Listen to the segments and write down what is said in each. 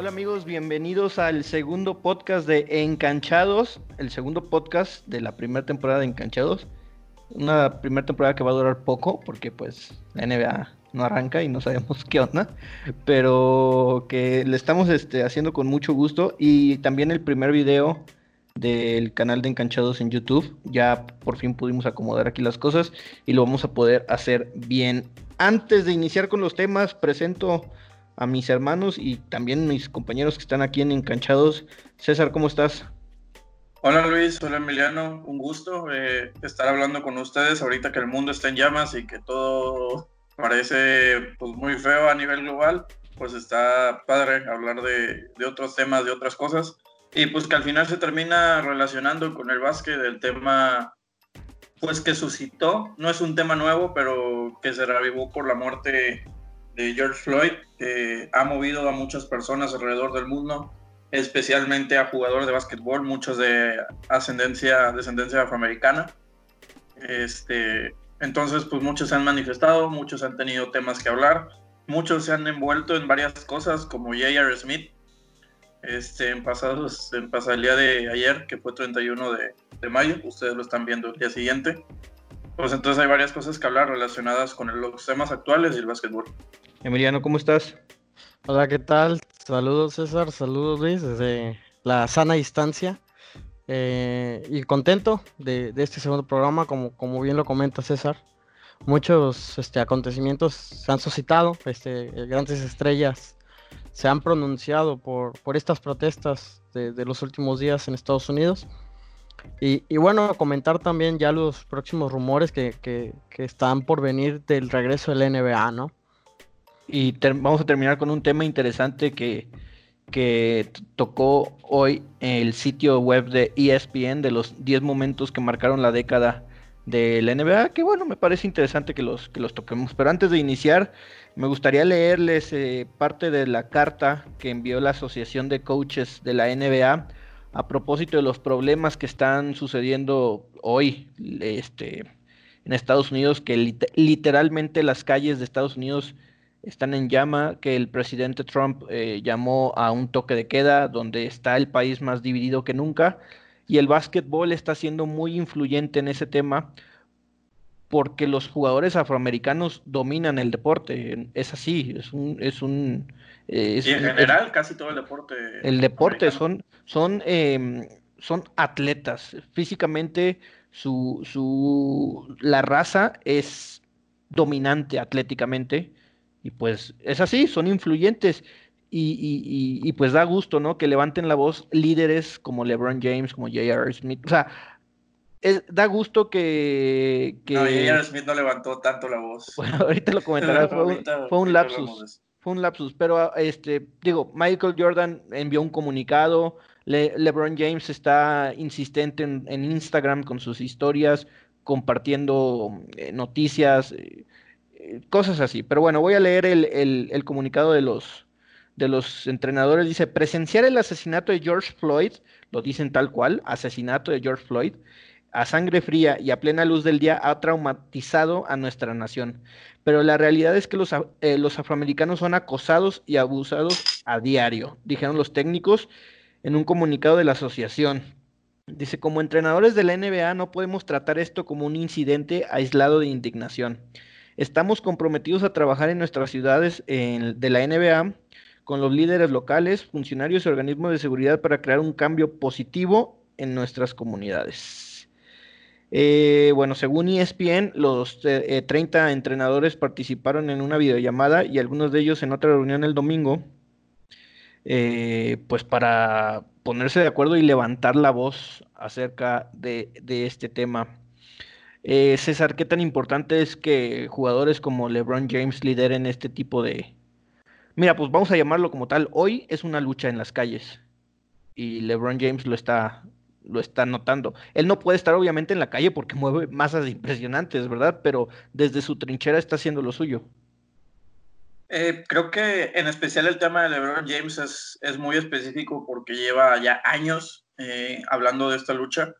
Hola amigos, bienvenidos al segundo podcast de Encanchados, el segundo podcast de la primera temporada de Encanchados. Una primera temporada que va a durar poco porque pues la NBA no arranca y no sabemos qué onda, pero que le estamos este, haciendo con mucho gusto y también el primer video del canal de Encanchados en YouTube. Ya por fin pudimos acomodar aquí las cosas y lo vamos a poder hacer bien. Antes de iniciar con los temas, presento a mis hermanos y también mis compañeros que están aquí en Encanchados. César, ¿cómo estás? Hola Luis, hola Emiliano, un gusto eh, estar hablando con ustedes ahorita que el mundo está en llamas y que todo parece pues, muy feo a nivel global, pues está padre hablar de, de otros temas, de otras cosas. Y pues que al final se termina relacionando con el básquet, el tema pues que suscitó, no es un tema nuevo, pero que se revivó por la muerte George Floyd, ha movido a muchas personas alrededor del mundo, especialmente a jugadores de básquetbol, muchos de ascendencia, descendencia afroamericana. Este, entonces, pues muchos se han manifestado, muchos han tenido temas que hablar, muchos se han envuelto en varias cosas, como J.R. Smith, este, en pasados, en pasado el día de ayer, que fue 31 de, de, mayo, ustedes lo están viendo el día siguiente. Pues entonces hay varias cosas que hablar relacionadas con los temas actuales y el básquetbol. Emiliano, ¿cómo estás? Hola, ¿qué tal? Saludos César, saludos Luis, desde la sana distancia. Eh, y contento de, de, este segundo programa, como, como bien lo comenta César. Muchos este, acontecimientos se han suscitado, este, grandes estrellas se han pronunciado por, por estas protestas de, de, los últimos días en Estados Unidos. Y, bueno, comentar también ya los próximos rumores que, que, están por venir del regreso del NBA, ¿no? Y vamos a terminar con un tema interesante que, que tocó hoy el sitio web de ESPN de los 10 momentos que marcaron la década de la NBA, que bueno, me parece interesante que los, que los toquemos. Pero antes de iniciar, me gustaría leerles eh, parte de la carta que envió la Asociación de Coaches de la NBA a propósito de los problemas que están sucediendo hoy este, en Estados Unidos, que lit literalmente las calles de Estados Unidos están en llama, que el presidente Trump eh, llamó a un toque de queda, donde está el país más dividido que nunca, y el básquetbol está siendo muy influyente en ese tema, porque los jugadores afroamericanos dominan el deporte, es así, es un... Es un es, y en general es, casi todo el deporte. El deporte son, son, eh, son atletas, físicamente su, su, la raza es dominante atléticamente y pues es así, son influyentes. Y, y, y, pues da gusto, ¿no? Que levanten la voz líderes como LeBron James, como J.R. Smith. O sea, es, da gusto que, que... No. Smith no levantó tanto la voz. Bueno, ahorita lo comentarás, fue, un, fue un lapsus. Fue un lapsus, pero este, digo, Michael Jordan envió un comunicado, Le, LeBron James está insistente en, en, Instagram con sus historias, compartiendo eh, noticias, eh, cosas así. Pero bueno, voy a leer el, el, el, comunicado de los, de los entrenadores. Dice, presenciar el asesinato de George Floyd, lo dicen tal cual, asesinato de George Floyd, a sangre fría y a plena luz del día ha traumatizado a nuestra nación. Pero la realidad es que los, eh, los afroamericanos son acosados y abusados a diario, dijeron los técnicos en un comunicado de la asociación. Dice, como entrenadores de la NBA no podemos tratar esto como un incidente aislado de indignación. Estamos comprometidos a trabajar en nuestras ciudades de la NBA con los líderes locales, funcionarios y organismos de seguridad para crear un cambio positivo en nuestras comunidades. Eh, bueno, según ESPN, los eh, 30 entrenadores participaron en una videollamada y algunos de ellos en otra reunión el domingo, eh, pues para ponerse de acuerdo y levantar la voz acerca de, de este tema. Eh, César, ¿qué tan importante es que jugadores como LeBron James lideren este tipo de... Mira, pues vamos a llamarlo como tal. Hoy es una lucha en las calles y LeBron James lo está, lo está notando. Él no puede estar obviamente en la calle porque mueve masas impresionantes, ¿verdad? Pero desde su trinchera está haciendo lo suyo. Eh, creo que en especial el tema de LeBron James es, muy específico porque lleva ya años eh, hablando de esta lucha.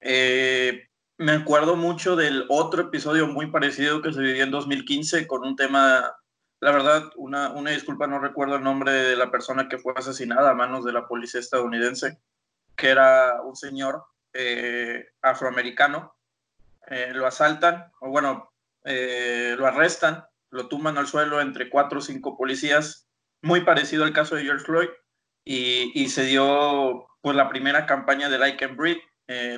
Eh, me acuerdo mucho del otro episodio muy parecido que se vivió en 2015 con un tema la verdad, una, una disculpa, no recuerdo el nombre de la persona que fue asesinada a manos de la policía estadounidense, que era un señor eh, afroamericano. Eh, lo asaltan, o bueno, eh, lo arrestan, lo tumban al suelo entre cuatro o cinco policías, muy parecido al caso de George Floyd, y, se dio pues la primera campaña de I Can Breathe.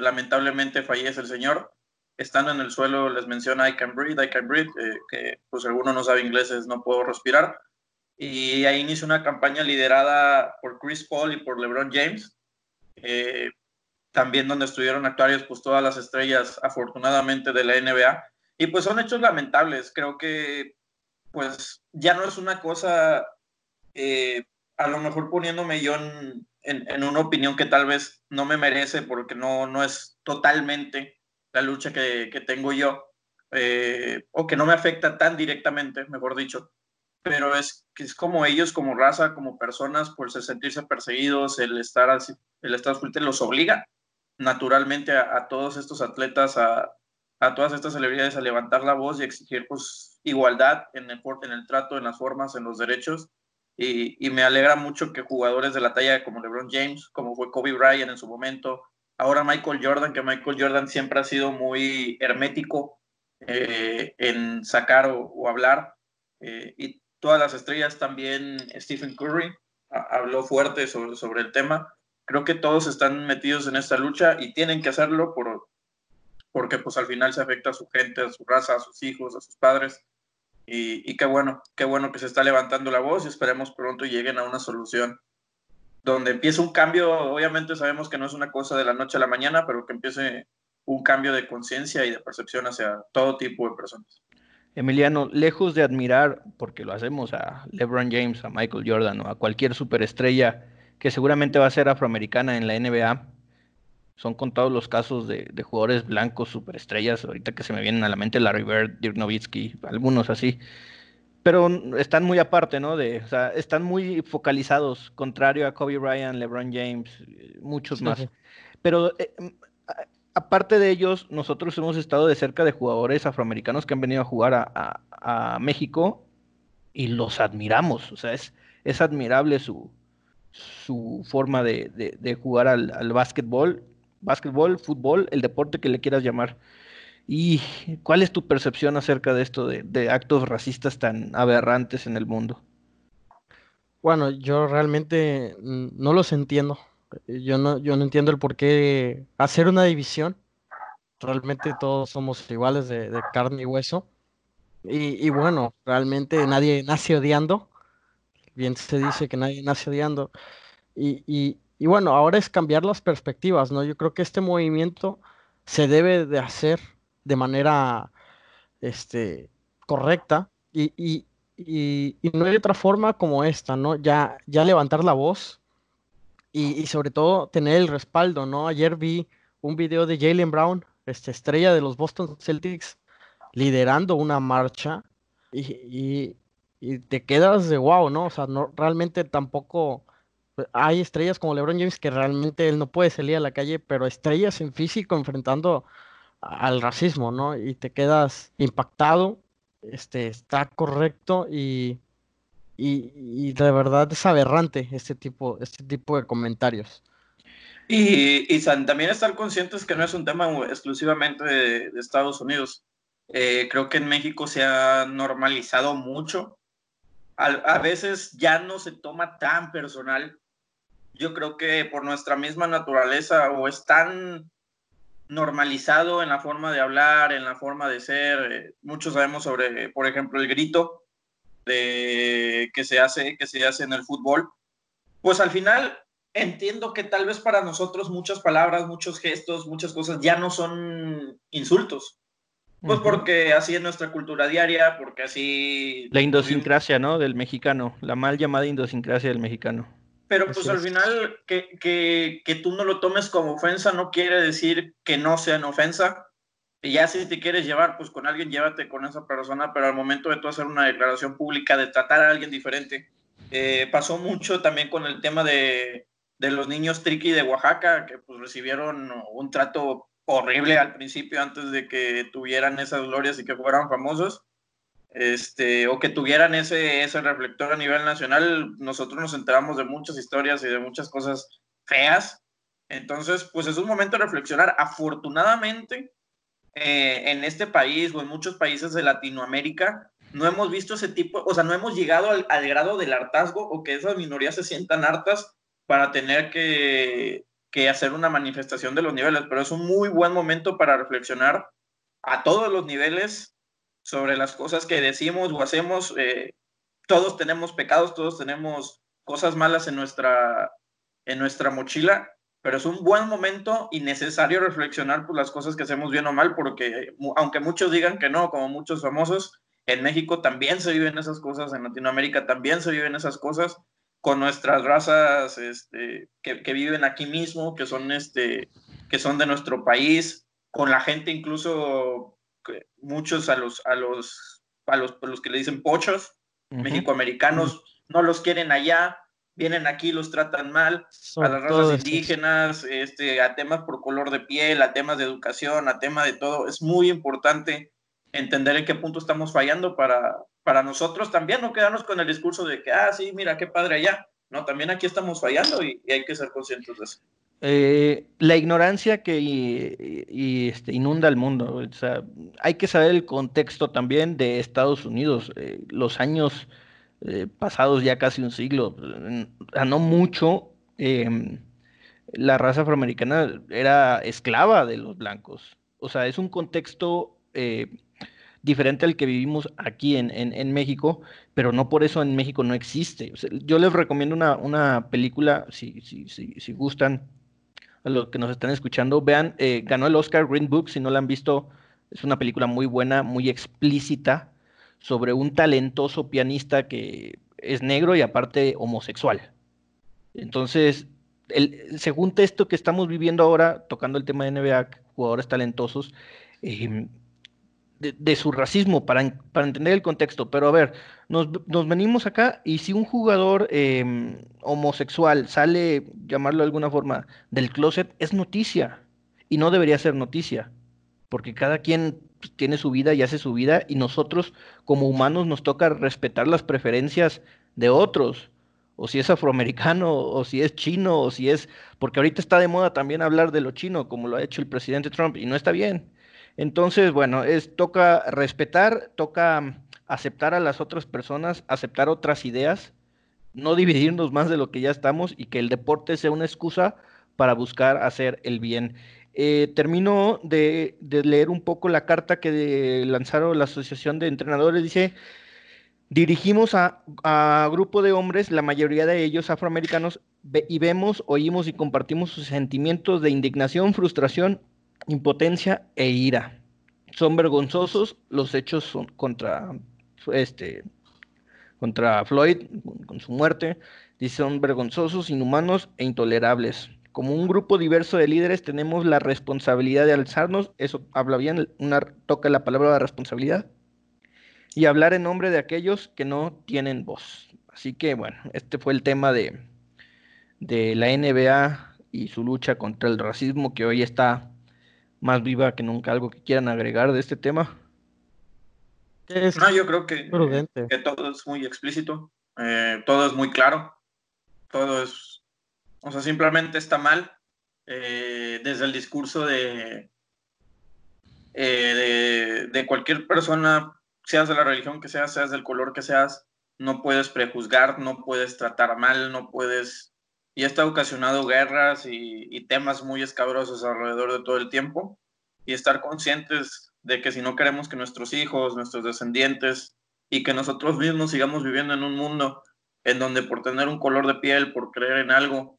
lamentablemente fallece el señor, estando en el suelo les menciona I can breathe, I can breathe, que pues alguno no sabe inglés es no puedo respirar. Y ahí inició una campaña liderada por Chris Paul y por LeBron James, eh, también donde estuvieron actuarios pues todas las estrellas afortunadamente de la NBA. Y pues son hechos lamentables, creo que pues ya no es una cosa, eh, a lo mejor poniéndome yo en, en, una opinión que tal vez no me merece porque no, no es totalmente la lucha que, que tengo yo, eh, o que no me afecta tan directamente, mejor dicho, pero es que es como ellos, como raza, como personas, por sentirse perseguidos, el estar, el estar fuerte los obliga naturalmente a, todos estos atletas, a, a, todas estas celebridades a levantar la voz y exigir pues, igualdad en el, en el trato, en las formas, en los derechos. Y, me alegra mucho que jugadores de la talla como LeBron James, como fue Kobe Bryant en su momento, Ahora Michael Jordan, que Michael Jordan siempre ha sido muy hermético eh, en sacar o, hablar. Eh, todas las estrellas también, Stephen Curry habló fuerte sobre, sobre el tema. Creo que todos están metidos en esta lucha y tienen que hacerlo por, porque pues al final se afecta a su gente, a su raza, a sus hijos, a sus padres. Y, qué bueno, qué bueno que se está levantando la voz y esperemos pronto lleguen a una solución donde empieza un cambio, obviamente sabemos que no es una cosa de la noche a la mañana, pero que empiece un cambio de conciencia y de percepción hacia todo tipo de personas. Emiliano, lejos de admirar, porque lo hacemos a LeBron James, a Michael Jordan o a cualquier superestrella que seguramente va a ser afroamericana en la NBA, son contados los casos de, de jugadores blancos superestrellas, ahorita que se me vienen a la mente Larry Bird, Dirk Nowitzki, algunos así pero están muy aparte, ¿no? De, o sea, están muy focalizados, contrario a Kobe Bryant, LeBron James, muchos más. Pero eh, aparte de ellos, nosotros hemos estado de cerca de jugadores afroamericanos que han venido a jugar a, México y los admiramos. O sea, es, admirable su, forma de, jugar al básquetbol, básquetbol, fútbol, el deporte que le quieras llamar. ¿Y cuál es tu percepción acerca de esto, de, actos racistas tan aberrantes en el mundo? Bueno, yo realmente no los entiendo. Yo no, yo no entiendo el por qué hacer una división. Realmente todos somos iguales de, carne y hueso. Y, bueno, realmente nadie nace odiando. Bien se dice que nadie nace odiando. Y, y bueno, ahora es cambiar las perspectivas, ¿no? Yo creo que este movimiento se debe de hacer de manera este, correcta y, no hay otra forma como esta, ¿no? Ya, ya levantar la voz y, sobre todo tener el respaldo, ¿no? Ayer vi un video de Jalen Brown, este, estrella de los Boston Celtics, liderando una marcha y, te quedas de wow, ¿no? O sea, no, realmente tampoco hay estrellas como LeBron James que realmente él no puede salir a la calle, pero estrellas en físico enfrentando al racismo, ¿no? Y te quedas impactado, este, está correcto y, y, de verdad es aberrante este tipo, este tipo de comentarios. Y, y también estar conscientes que no es un tema exclusivamente de, Estados Unidos. Eh, creo que en México se ha normalizado mucho. A, a, veces ya no se toma tan personal. Yo creo que por nuestra misma naturaleza o es tan normalizado en la forma de hablar, en la forma de ser. Eh, muchos sabemos sobre, por ejemplo, el grito de, que, se hace, que se hace en el fútbol. Pues al final entiendo que tal vez para nosotros muchas palabras, muchos gestos, muchas cosas ya no son insultos. Pues porque así es nuestra cultura diaria, porque así... La idiosincrasia, ¿no? Del mexicano, la mal llamada idiosincrasia del mexicano. Pero pues al final que, que, que, tú no lo tomes como ofensa no quiere decir que no sea en ofensa. Y ya si te quieres llevar pues con alguien, llévate con esa persona, pero al momento de tú hacer una declaración pública de tratar a alguien diferente, eh, pasó mucho también con el tema de, de los niños triqui de Oaxaca, que pues recibieron un trato horrible al principio antes de que tuvieran esas glorias y que fueran famosos. este, o que tuvieran ese, ese reflector a nivel nacional, nosotros nos enteramos de muchas historias y de muchas cosas feas. Entonces, pues es un momento de reflexionar. Afortunadamente, eh, en este país o en muchos países de Latinoamérica, no hemos visto ese tipo, o sea, no hemos llegado al, al grado del hartazgo o que esas minorías se sientan hartas para tener que, que hacer una manifestación de los niveles, pero es un muy buen momento para reflexionar a todos los niveles sobre las cosas que decimos o hacemos. Eh, todos tenemos pecados, todos tenemos cosas malas en nuestra, en nuestra mochila, pero es un buen momento y necesario reflexionar por las cosas que hacemos bien o mal, porque aunque muchos digan que no, como muchos famosos, en México también se viven esas cosas, en Latinoamérica también se viven esas cosas, con nuestras razas este, que, que, viven aquí mismo, que son, este, que son de nuestro país, con la gente incluso, muchos a los, a los, a los, los que le dicen pochos, mexicoamericanos, no los quieren allá, vienen aquí, los tratan mal, a las razas indígenas, este, a temas por color de piel, a temas de educación, a temas de todo. Es muy importante entender en qué punto estamos fallando para, para nosotros también no quedarnos con el discurso de que, ah, sí, mira, qué padre allá. No, también aquí estamos fallando y, hay que ser conscientes de eso. Eh, la ignorancia que y, este, inunda el mundo. O sea, hay que saber el contexto también de Estados Unidos. Eh, los años eh, pasados, ya casi un siglo, a no mucho, em, la raza afroamericana era esclava de los blancos. O sea, es un contexto diferente al que vivimos aquí en, en, México, pero no por eso en México no existe. yo les recomiendo una, una película, si, si, si, si, gustan, a los que nos están escuchando, vean, eh, ganó el Oscar Green Book, si no la han visto, es una película muy buena, muy explícita, sobre un talentoso pianista que es negro y aparte homosexual. Entonces, el, según esto que estamos viviendo ahora, tocando el tema de NBA, jugadores talentosos, eh, de, su racismo para, para, entender el contexto. Pero a ver, nos, venimos acá y si un jugador em, homosexual sale, llamarlo de alguna forma, del closet, es noticia. Y no debería ser noticia. Porque cada quien tiene su vida y hace su vida y nosotros como humanos nos toca respetar las preferencias de otros. O si es afroamericano, o si es chino, o si es... Porque ahorita está de moda también hablar de lo chino, como lo ha hecho el presidente Trump, y no está bien entonces, bueno, es toca respetar, toca aceptar a las otras personas, aceptar otras ideas, no dividirnos más de lo que ya estamos y que el deporte sea una excusa para buscar hacer el bien. Eh, termino de, leer un poco la carta que lanzaron la Asociación de Entrenadores. Dice, dirigimos a, grupo de hombres, la mayoría de ellos afroamericanos, y vemos, oímos y compartimos sus sentimientos de indignación, frustración, impotencia e ira. Son vergonzosos los hechos contra este contra Floyd con su muerte. Dice son vergonzosos, inhumanos e intolerables. Como un grupo diverso de líderes tenemos la responsabilidad de alzarnos, eso habla bien, una, toca la palabra de responsabilidad, y hablar en nombre de aquellos que no tienen voz. Así que bueno, este fue el tema de, de la NBA y su lucha contra el racismo que hoy está más viva que nunca. ¿Algo que quieran agregar de este tema? No, yo creo que, que todo es muy explícito, eh, todo es muy claro, todo es, o sea, simplemente está mal eh, desde el discurso eh, de, de, cualquier persona, seas de la religión que seas, seas del color que seas, no puedes prejuzgar, no puedes tratar mal, no puedes y esto ha ocasionado guerras y, temas muy escabrosos alrededor de todo el tiempo. Y estar conscientes de que si no queremos que nuestros hijos, nuestros descendientes y que nosotros mismos sigamos viviendo en un mundo en donde por tener un color de piel, por creer en algo,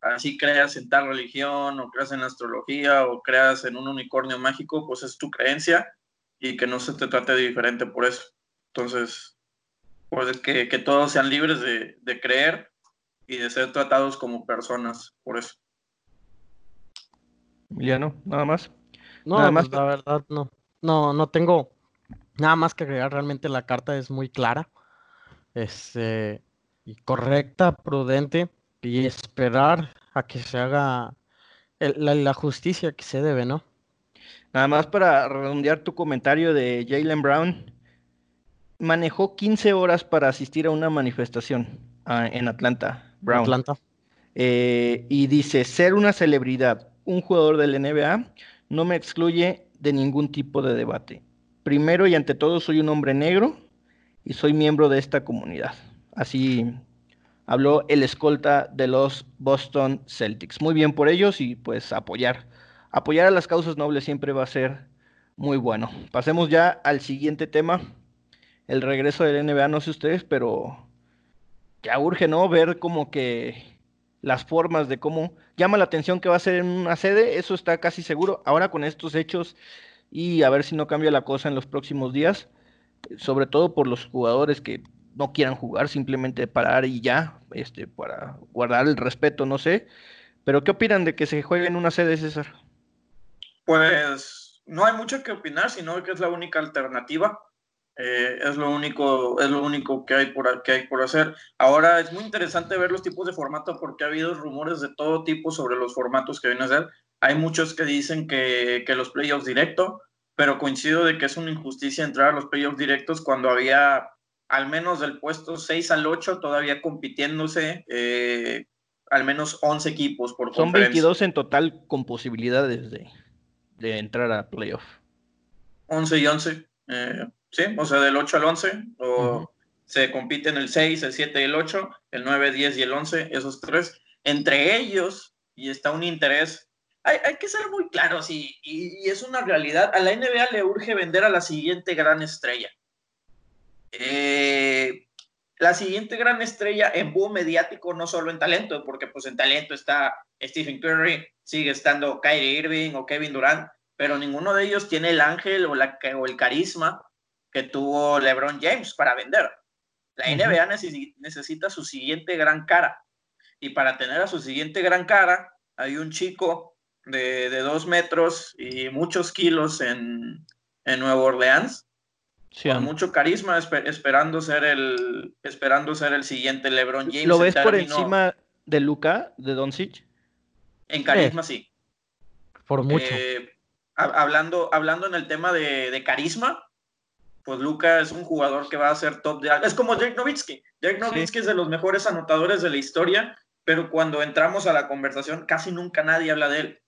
así creas en tal religión o creas en astrología o creas en un unicornio mágico, pues es tu creencia y que no se te trate de diferente por eso. Entonces, pues que, que todos sean libres de, de creer y de ser tratados como personas, por eso. Emiliano, nada más. No, nada más. Pues, la verdad no. No, no tengo nada más que agregar. Realmente la carta es muy clara, este, y correcta, prudente y esperar a que se haga la, justicia que se debe, ¿no? Nada más para redondear tu comentario de Jalen Brown. manejó 15 horas para asistir a una manifestación en Atlanta, Brown. Atlanta. Eh, y dice, ser una celebridad, un jugador del NBA, no me excluye de ningún tipo de debate. Primero y ante todo soy un hombre negro y soy miembro de esta comunidad. Así habló el escolta de los Boston Celtics. Muy bien por ellos y pues apoyar. Apoyar a las causas nobles siempre va a ser muy bueno. Pasemos ya al siguiente tema. El regreso del NBA, no sé ustedes, pero ya urge, ¿no? Ver como que las formas de cómo llama la atención que va a ser en una sede, eso está casi seguro. Ahora con estos hechos y a ver si no cambia la cosa en los próximos días, sobre todo por los jugadores que no quieran jugar, simplemente parar y ya, este, para guardar el respeto, no sé. Pero ¿qué opinan de que se juegue en una sede, César? Pues no hay mucho que opinar, sino que es la única alternativa. Eh, es lo único, es lo único que hay, por, que hay por hacer. Ahora es muy interesante ver los tipos de formato porque ha habido rumores de todo tipo sobre los formatos que vienen a ser. Hay muchos que dicen que, que los playoffs directo, pero coincido de que es una injusticia entrar a los playoffs directos cuando había al menos del puesto 6 al 8 todavía compitiéndose eh, al menos 11 equipos por Son 22 en total con posibilidades de, de entrar a playoff. 11 y 11. Eh, ¿sí? O sea, del 8 al 11, o se compiten el 6, el 7 y el 8, el 9, 10 y el 11, esos tres. Entre ellos, y está un interés, hay, hay que ser muy claros, y, y, es una realidad, a la NBA le urge vender a la siguiente gran estrella. Eh, la siguiente gran estrella en boom mediático, no solo en talento, porque pues en talento está Stephen Curry, sigue estando Kyrie Irving o Kevin Durant, pero ninguno de ellos tiene el ángel o, la, o el carisma que tuvo LeBron James para vender. La NBA necesita su siguiente gran cara. Y para tener a su siguiente gran cara, hay un chico de, dos metros y muchos kilos en, en Nueva Orleans, con mucho carisma, esperando, ser el, esperando ser el siguiente LeBron James. ¿Lo ves por encima de Luca, de Doncic? En carisma, sí. Por mucho. Eh, hablando, hablando en el tema de, de carisma, pues Luca es un jugador que va a ser top de... Es como Jake Nowitzki. Jake Nowitzki es de los mejores anotadores de la historia, pero cuando entramos a la conversación casi nunca nadie habla de él.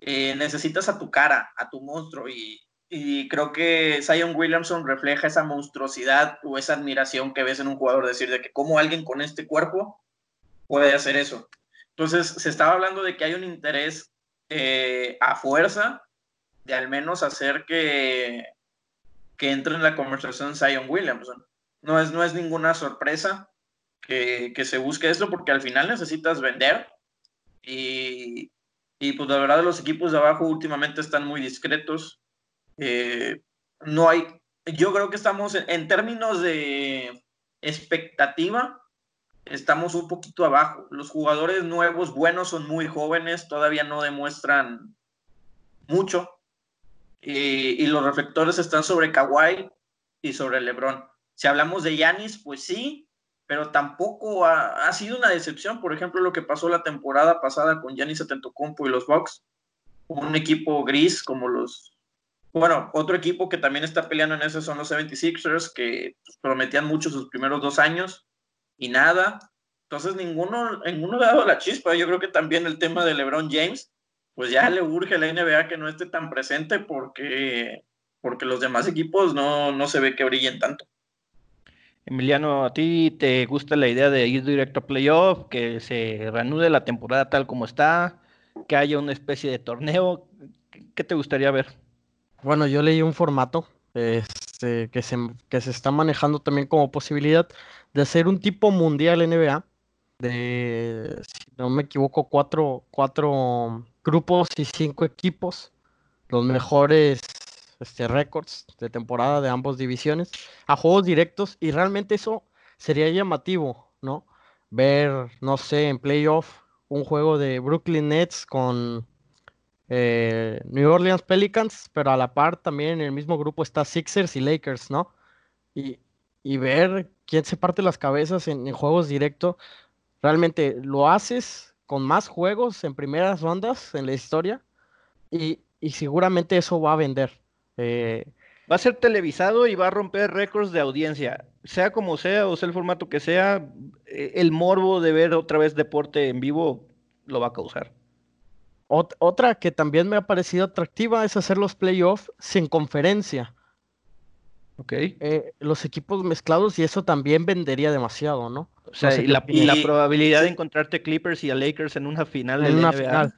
Eh, necesitas a tu cara, a tu monstruo, y, y, creo que Zion Williamson refleja esa monstruosidad o esa admiración que ves en un jugador, decir de que como alguien con este cuerpo puede hacer eso. Entonces, se estaba hablando de que hay un interés eh, a fuerza de al menos hacer que, que entre en la conversación Zion Williamson. No es, no es ninguna sorpresa que, se busque esto porque al final necesitas vender y, y, pues la verdad los equipos de abajo últimamente están muy discretos. Eh, no hay, yo creo que estamos en, términos de expectativa, estamos un poquito abajo. Los jugadores nuevos, buenos, son muy jóvenes, todavía no demuestran mucho y, los reflectores están sobre Kawhi y sobre LeBron. Si hablamos de Yanis, pues sí, pero tampoco ha, sido una decepción. Por ejemplo, lo que pasó la temporada pasada con Yanis Atentocumpo y los Bucks, un equipo gris como los bueno, otro equipo que también está peleando en eso son los 76ers, que prometían mucho sus primeros dos años y nada. Entonces, ninguno, ninguno ha dado la chispa. Yo creo que también el tema de LeBron James pues ya le urge a la NBA que no esté tan presente porque, porque los demás equipos no, no se ve que brillen tanto. Emiliano, ¿a ti te gusta la idea de ir directo a playoff, que se reanude la temporada tal como está, que haya una especie de torneo? ¿Qué te gustaría ver? Bueno, yo leí un formato este, que, se, que se está manejando también como posibilidad de hacer un tipo mundial NBA, de, si no me equivoco, cuatro, cuatro grupos y cinco equipos, los mejores este, récords de temporada de ambas divisiones, a juegos directos, y realmente eso sería llamativo, ¿no? Ver, no sé, en playoff, un juego de Brooklyn Nets con eh, New Orleans Pelicans, pero a la par también en el mismo grupo está Sixers y Lakers, ¿no? Y, ver quién se parte las cabezas en, juegos directos. Realmente lo haces con más juegos en primeras rondas en la historia y, seguramente eso va a vender. Eh, Va a ser televisado y va a romper récords de audiencia. Sea como sea o sea el formato que sea, eh, el morbo de ver otra vez deporte en vivo lo va a causar. Otra que también me ha parecido atractiva es hacer los playoffs sin conferencia. Ok. Eh, los equipos mezclados y eso también vendería demasiado, ¿no? O sea, y, la, probabilidad de encontrarte Clippers y a Lakers en una final de la NBA.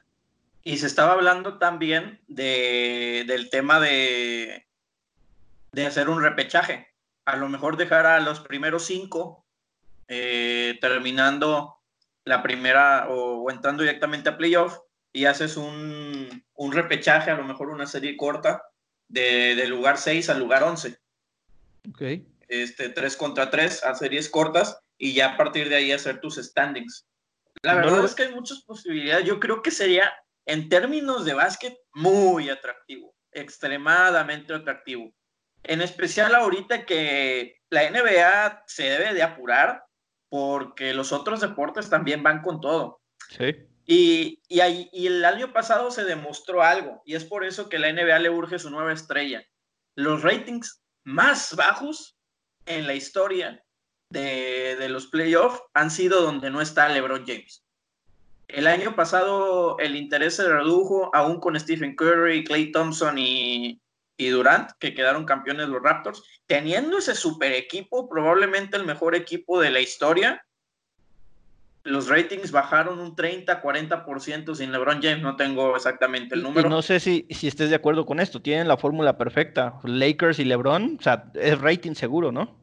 Y se estaba hablando también de, del tema de, de hacer un repechaje. A lo mejor dejar a los primeros cinco eh, terminando la primera o, entrando directamente a playoff y haces un, un, repechaje, a lo mejor una serie corta de, lugar 6 al lugar 11. Ok. Este, 3 contra 3 a series cortas y ya a partir de ahí hacer tus standings. La verdad es que hay muchas posibilidades. Yo creo que sería, en términos de básquet, muy atractivo, extremadamente atractivo. En especial ahorita que la NBA se debe de apurar porque los otros deportes también van con todo. Sí. Y, el año pasado se demostró algo, y es por eso que la NBA le urge su nueva estrella. Los ratings más bajos en la historia de, de los playoffs han sido donde no está LeBron James. El año pasado el interés se redujo aún con Stephen Curry, Clay Thompson y, y Durant, que quedaron campeones los Raptors, teniendo ese super equipo, probablemente el mejor equipo de la historia, los ratings bajaron un 30, 40% sin LeBron James, no tengo exactamente el número. no sé si, si estés de acuerdo con esto, tienen la fórmula perfecta, Lakers y LeBron, o sea, es rating seguro, ¿no?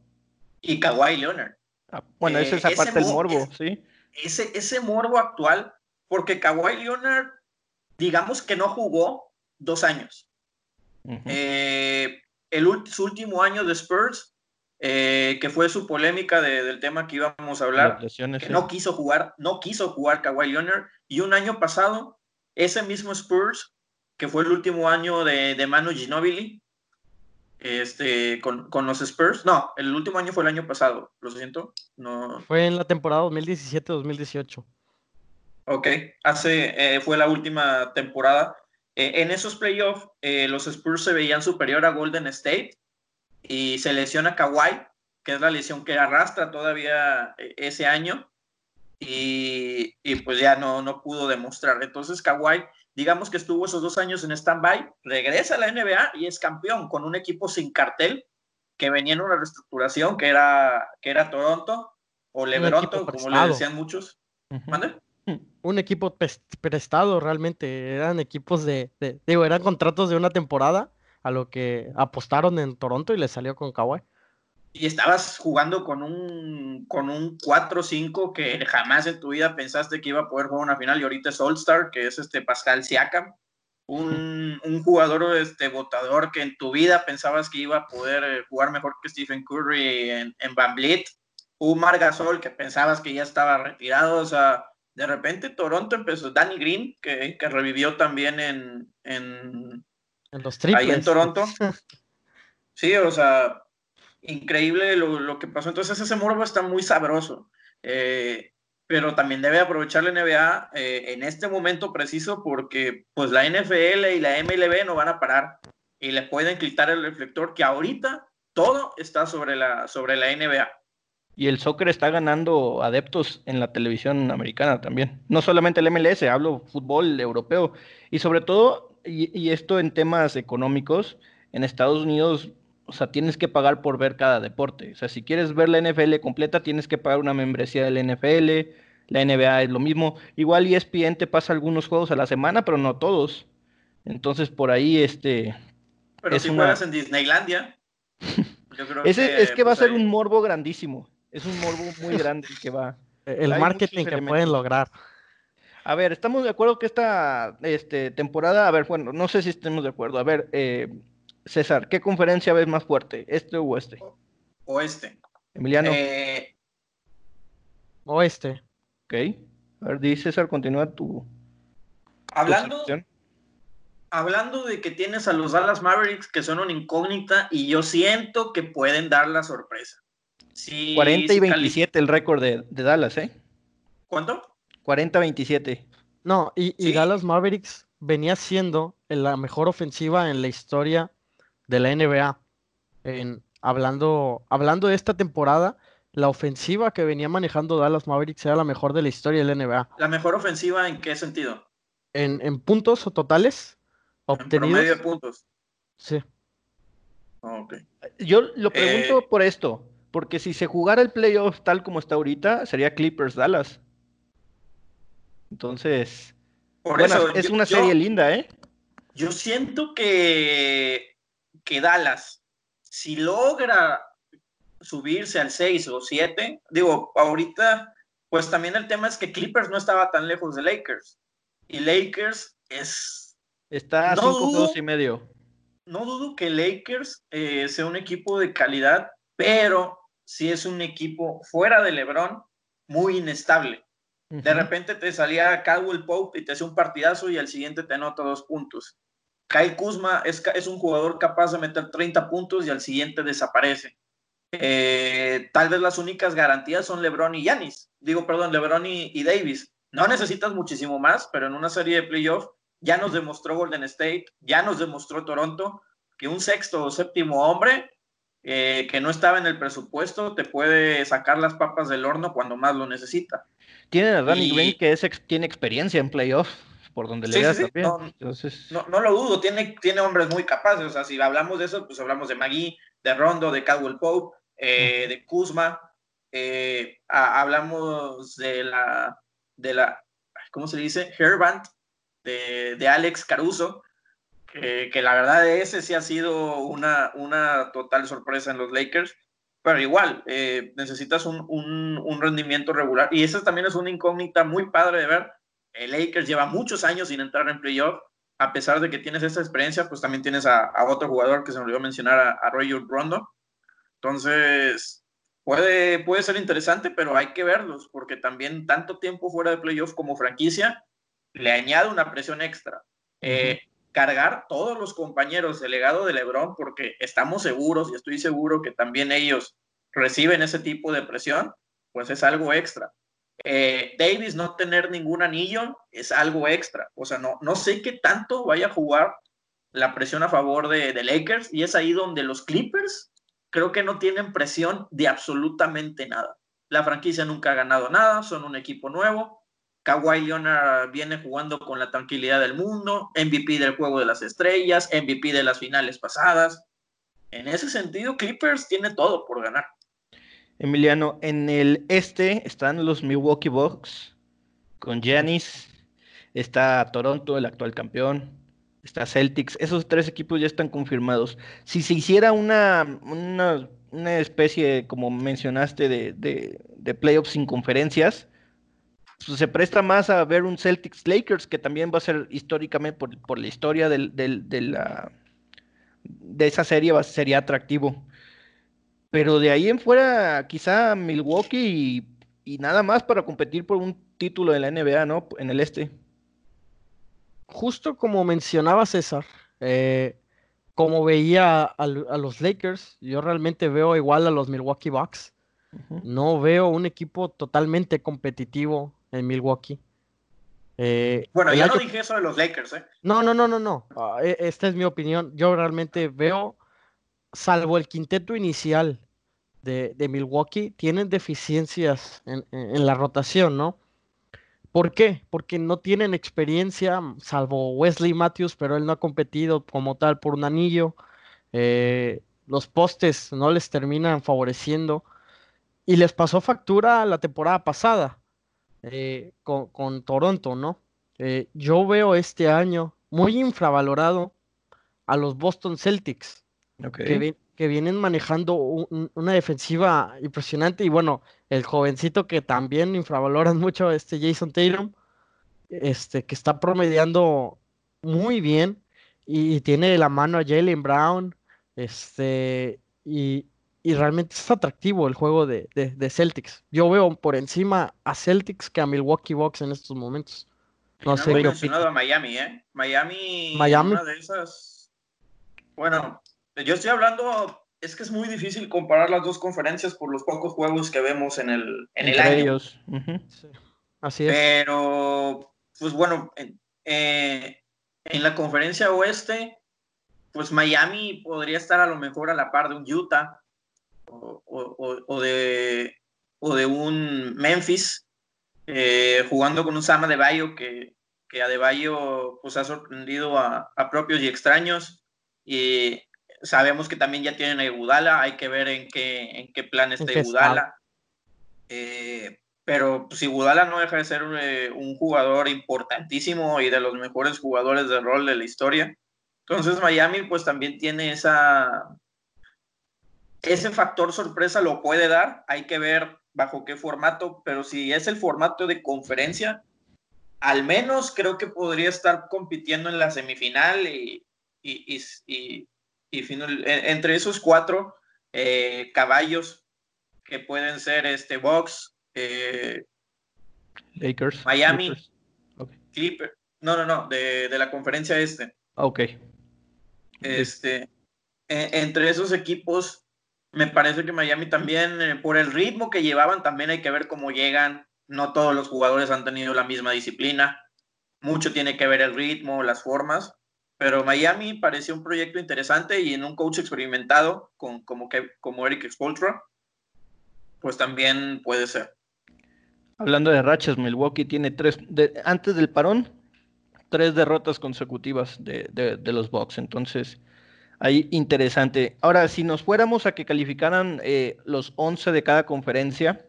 Y Kawhi Leonard. Ah, bueno, esa es eh, aparte del morbo, sí. Ese, ese morbo actual, porque Kawhi Leonard, digamos que no jugó dos años. Eh, el, su último año de Spurs, eh, que fue su polémica del tema que íbamos a hablar, que no quiso jugar, no quiso jugar Kawhi Leonard, y un año pasado, ese mismo Spurs, que fue el último año de, de Manu Ginobili, este, con, con, los Spurs, no, el último año fue el año pasado, lo siento, no. Fue en la temporada 2017-2018. Ok, hace, eh, fue la última temporada eh, en esos playoffs, eh, los Spurs se veían superior a Golden State y se lesiona Kawhi, que es la lesión que arrastra todavía eh, ese año, y, pues ya no, no pudo demostrar. Entonces Kawhi, digamos que estuvo esos dos años en stand-by, regresa a la NBA y es campeón con un equipo sin cartel que venía en una reestructuración que era, que era Toronto o Lebronto, como le decían muchos. Un equipo prestado realmente, eran equipos de, digo, eran contratos de una temporada a lo que apostaron en Toronto y le salió con Kawhi. Y estabas jugando con un, con un 4-5 que jamás en tu vida pensaste que iba a poder jugar una final y ahorita es All-Star, que es este Pascal Siakam, un, un, jugador este, votador que en tu vida pensabas que iba a poder eh, jugar mejor que Stephen Curry en, en Van Vliet, un Margasol que pensabas que ya estaba retirado, o sea, de repente Toronto empezó, Danny Green, que, revivió también en, en, los triples. Ahí en Toronto. sí, o sea, increíble lo, que pasó. Entonces ese morbo está muy sabroso. Eh, pero también debe aprovechar la NBA eh, en este momento preciso porque pues la NFL y la MLB no van a parar y le pueden quitar el reflector que ahorita todo está sobre la, sobre la NBA. Y el soccer está ganando adeptos en la televisión americana también. No solamente el MLS, hablo fútbol europeo. Y sobre todo, y, esto en temas económicos, en Estados Unidos, o sea, tienes que pagar por ver cada deporte. O sea, si quieres ver la NFL completa, tienes que pagar una membresía del NFL. La NBA es lo mismo. Igual ESPN te pasa algunos juegos a la semana, pero no todos. Entonces, por ahí, este... Pero si juegas en Disneylandia. Yo creo Ese, es que va a pues, ser un morbo grandísimo es un morbo muy grande que va. El marketing que pueden lograr. A ver, estamos de acuerdo que esta este, temporada, a ver, bueno, no sé si estemos de acuerdo. A ver, eh, César, ¿qué conferencia ves más fuerte? ¿Este o oeste? Oeste. Emiliano. Eh... Oeste. Ok. A ver, di César, continúa tu. Hablando. hablando de que tienes a los Dallas Mavericks que son una incógnita y yo siento que pueden dar la sorpresa. 40 y 27 el récord de, Dallas, ¿eh? ¿Cuánto? 40-27. No, y, Dallas Mavericks venía siendo la mejor ofensiva en la historia de la NBA. en, hablando, hablando de esta temporada, la ofensiva que venía manejando Dallas Mavericks era la mejor de la historia del NBA. ¿La mejor ofensiva en qué sentido? En, puntos o totales obtenidos. En promedio de puntos. Sí. Yo lo pregunto eh, por esto, porque si se jugara el playoff tal como está ahorita, sería Clippers Dallas. Entonces, por eso, es una serie linda, ¿eh? Yo siento que, que Dallas, si logra subirse al 6 o 7, digo, ahorita, pues también el tema es que Clippers no estaba tan lejos de Lakers. Y Lakers es. Está a 5 y medio. No dudo que Lakers eh, sea un equipo de calidad, pero si es un equipo fuera de LeBron muy inestable. De repente te salía Caldwell Pope y te hace un partidazo y al siguiente te anota dos puntos. Kyle Kuzma es, es, un jugador capaz de meter 30 puntos y al siguiente desaparece. Eh, tal vez las únicas garantías son LeBron y Yanis. Digo, perdón, LeBron y, Davis. No necesitas muchísimo más, pero en una serie de playoffs ya nos demostró Golden State, ya nos demostró Toronto que un sexto o séptimo hombre eh, que no estaba en el presupuesto te puede sacar las papas del horno cuando más lo necesita. Tiene a Danny Green que tiene experiencia en playoffs, por donde le sí, también. No, no, lo dudo, tiene, tiene hombres muy capaces. O sea, si hablamos de eso, pues hablamos de Magui, de Rondo, de Caldwell Pope, eh, de Kuzma. Eh, hablamos de la, de la, ¿cómo se dice? Herbant, de, de Alex Caruso que la verdad ese sí ha sido una, una total sorpresa en los Lakers, pero igual, eh, necesitas un, un, rendimiento regular y esa también es una incógnita muy padre de ver. El Lakers lleva muchos años sin entrar en playoff, a pesar de que tienes esta experiencia, pues también tienes a, otro jugador que se me olvidó mencionar, a, a. Entonces, puede, puede ser interesante, pero hay que verlos, porque también tanto tiempo fuera de playoff como franquicia le añade una presión extra. Eh, cargar todos los compañeros del legado de Lebron, porque estamos seguros y estoy seguro que también ellos reciben ese tipo de presión, pues es algo extra. Eh, Davis no tener ningún anillo es algo extra. O sea, no, no sé qué tanto vaya a jugar la presión a favor de, de Lakers y es ahí donde los Clippers creo que no tienen presión de absolutamente nada. La franquicia nunca ha ganado nada, son un equipo nuevo, Kawhi Leonard viene jugando con la tranquilidad del mundo, MVP del juego de las estrellas, MVP de las finales pasadas. En ese sentido, Clippers tiene todo por ganar. Emiliano, en el este están los Milwaukee Bucks con Giannis, está Toronto, el actual campeón, está Celtics, esos tres equipos ya están confirmados. Si se hiciera una, una, especie, como mencionaste, de, de, de playoffs sin conferencias, pues, se presta más a ver un Celtics Lakers, que también va a ser históricamente por, la historia de, la, de esa serie, va, sería atractivo. Pero de ahí en fuera, quizá Milwaukee y, nada más para competir por un título de la NBA, ¿no? En el este. Justo como mencionaba César, eh, como veía a, los Lakers, yo realmente veo igual a los Milwaukee Bucks. No veo un equipo totalmente competitivo en Milwaukee. Eh, bueno, ya no dije eso de los Lakers, ¿eh? No, no, no, no, no. Ah, e, esta es mi opinión. Yo realmente veo, salvo el quinteto inicial de, Milwaukee, tienen deficiencias en, la rotación, ¿no? ¿Por qué? Porque no tienen experiencia, salvo Wesley Matthews, pero él no ha competido como tal por un anillo. Eh, los postes no les terminan favoreciendo. Y les pasó factura la temporada pasada. Eh, con, Toronto, ¿no? Eh, yo veo este año muy infravalorado a los Boston Celtics, que, vienen manejando una defensiva impresionante y bueno, el jovencito que también infravaloran mucho, este Jason Tatum, este, que está promediando muy bien y, tiene la mano a Jalen Brown, este, y, y realmente es atractivo el juego de, Celtics. Yo veo por encima a Celtics que a Milwaukee Bucks en estos momentos. No, sé qué mencionado a Miami, ¿eh? Miami, Miami. Una de esas. Bueno, yo estoy hablando. Es que es muy difícil comparar las dos conferencias por los pocos juegos que vemos en el, en el año. Ellos. Así es. Pero, pues bueno, en, eh, en la conferencia oeste pues Miami podría estar a lo mejor a la par de un Utah o, de, o de un Memphis, eh, jugando con un Sama de Bayo que, que a De Bayo pues, ha sorprendido a, propios y extraños. Y sabemos que también ya tienen a Igudala, hay que ver en qué, en qué plan está Igudala. Eh, pero pues, Igudala no deja de ser eh, un jugador importantísimo y de los mejores jugadores de rol de la historia. Entonces Miami pues también tiene esa, ese factor sorpresa lo puede dar, hay que ver bajo qué formato, pero si es el formato de conferencia, al menos creo que podría estar compitiendo en la semifinal y, final, e, entre esos cuatro eh, caballos que pueden ser este Box, eh, Lakers, Miami, Clipper, no, no, no, de, la conferencia este. Ok. Este, e, entre esos equipos, me parece que Miami también, eh, por el ritmo que llevaban, también hay que ver cómo llegan. No todos los jugadores han tenido la misma disciplina. Mucho tiene que ver el ritmo, las formas. Pero Miami parecía un proyecto interesante y en un coach experimentado con, como, como Eric Spolstra, pues también puede ser. Hablando de rachas, Milwaukee tiene tres, antes del parón, tres derrotas consecutivas de, de los Bucks. Entonces, Ahí interesante. Ahora, si nos fuéramos a que calificaran eh, los 11 de cada conferencia,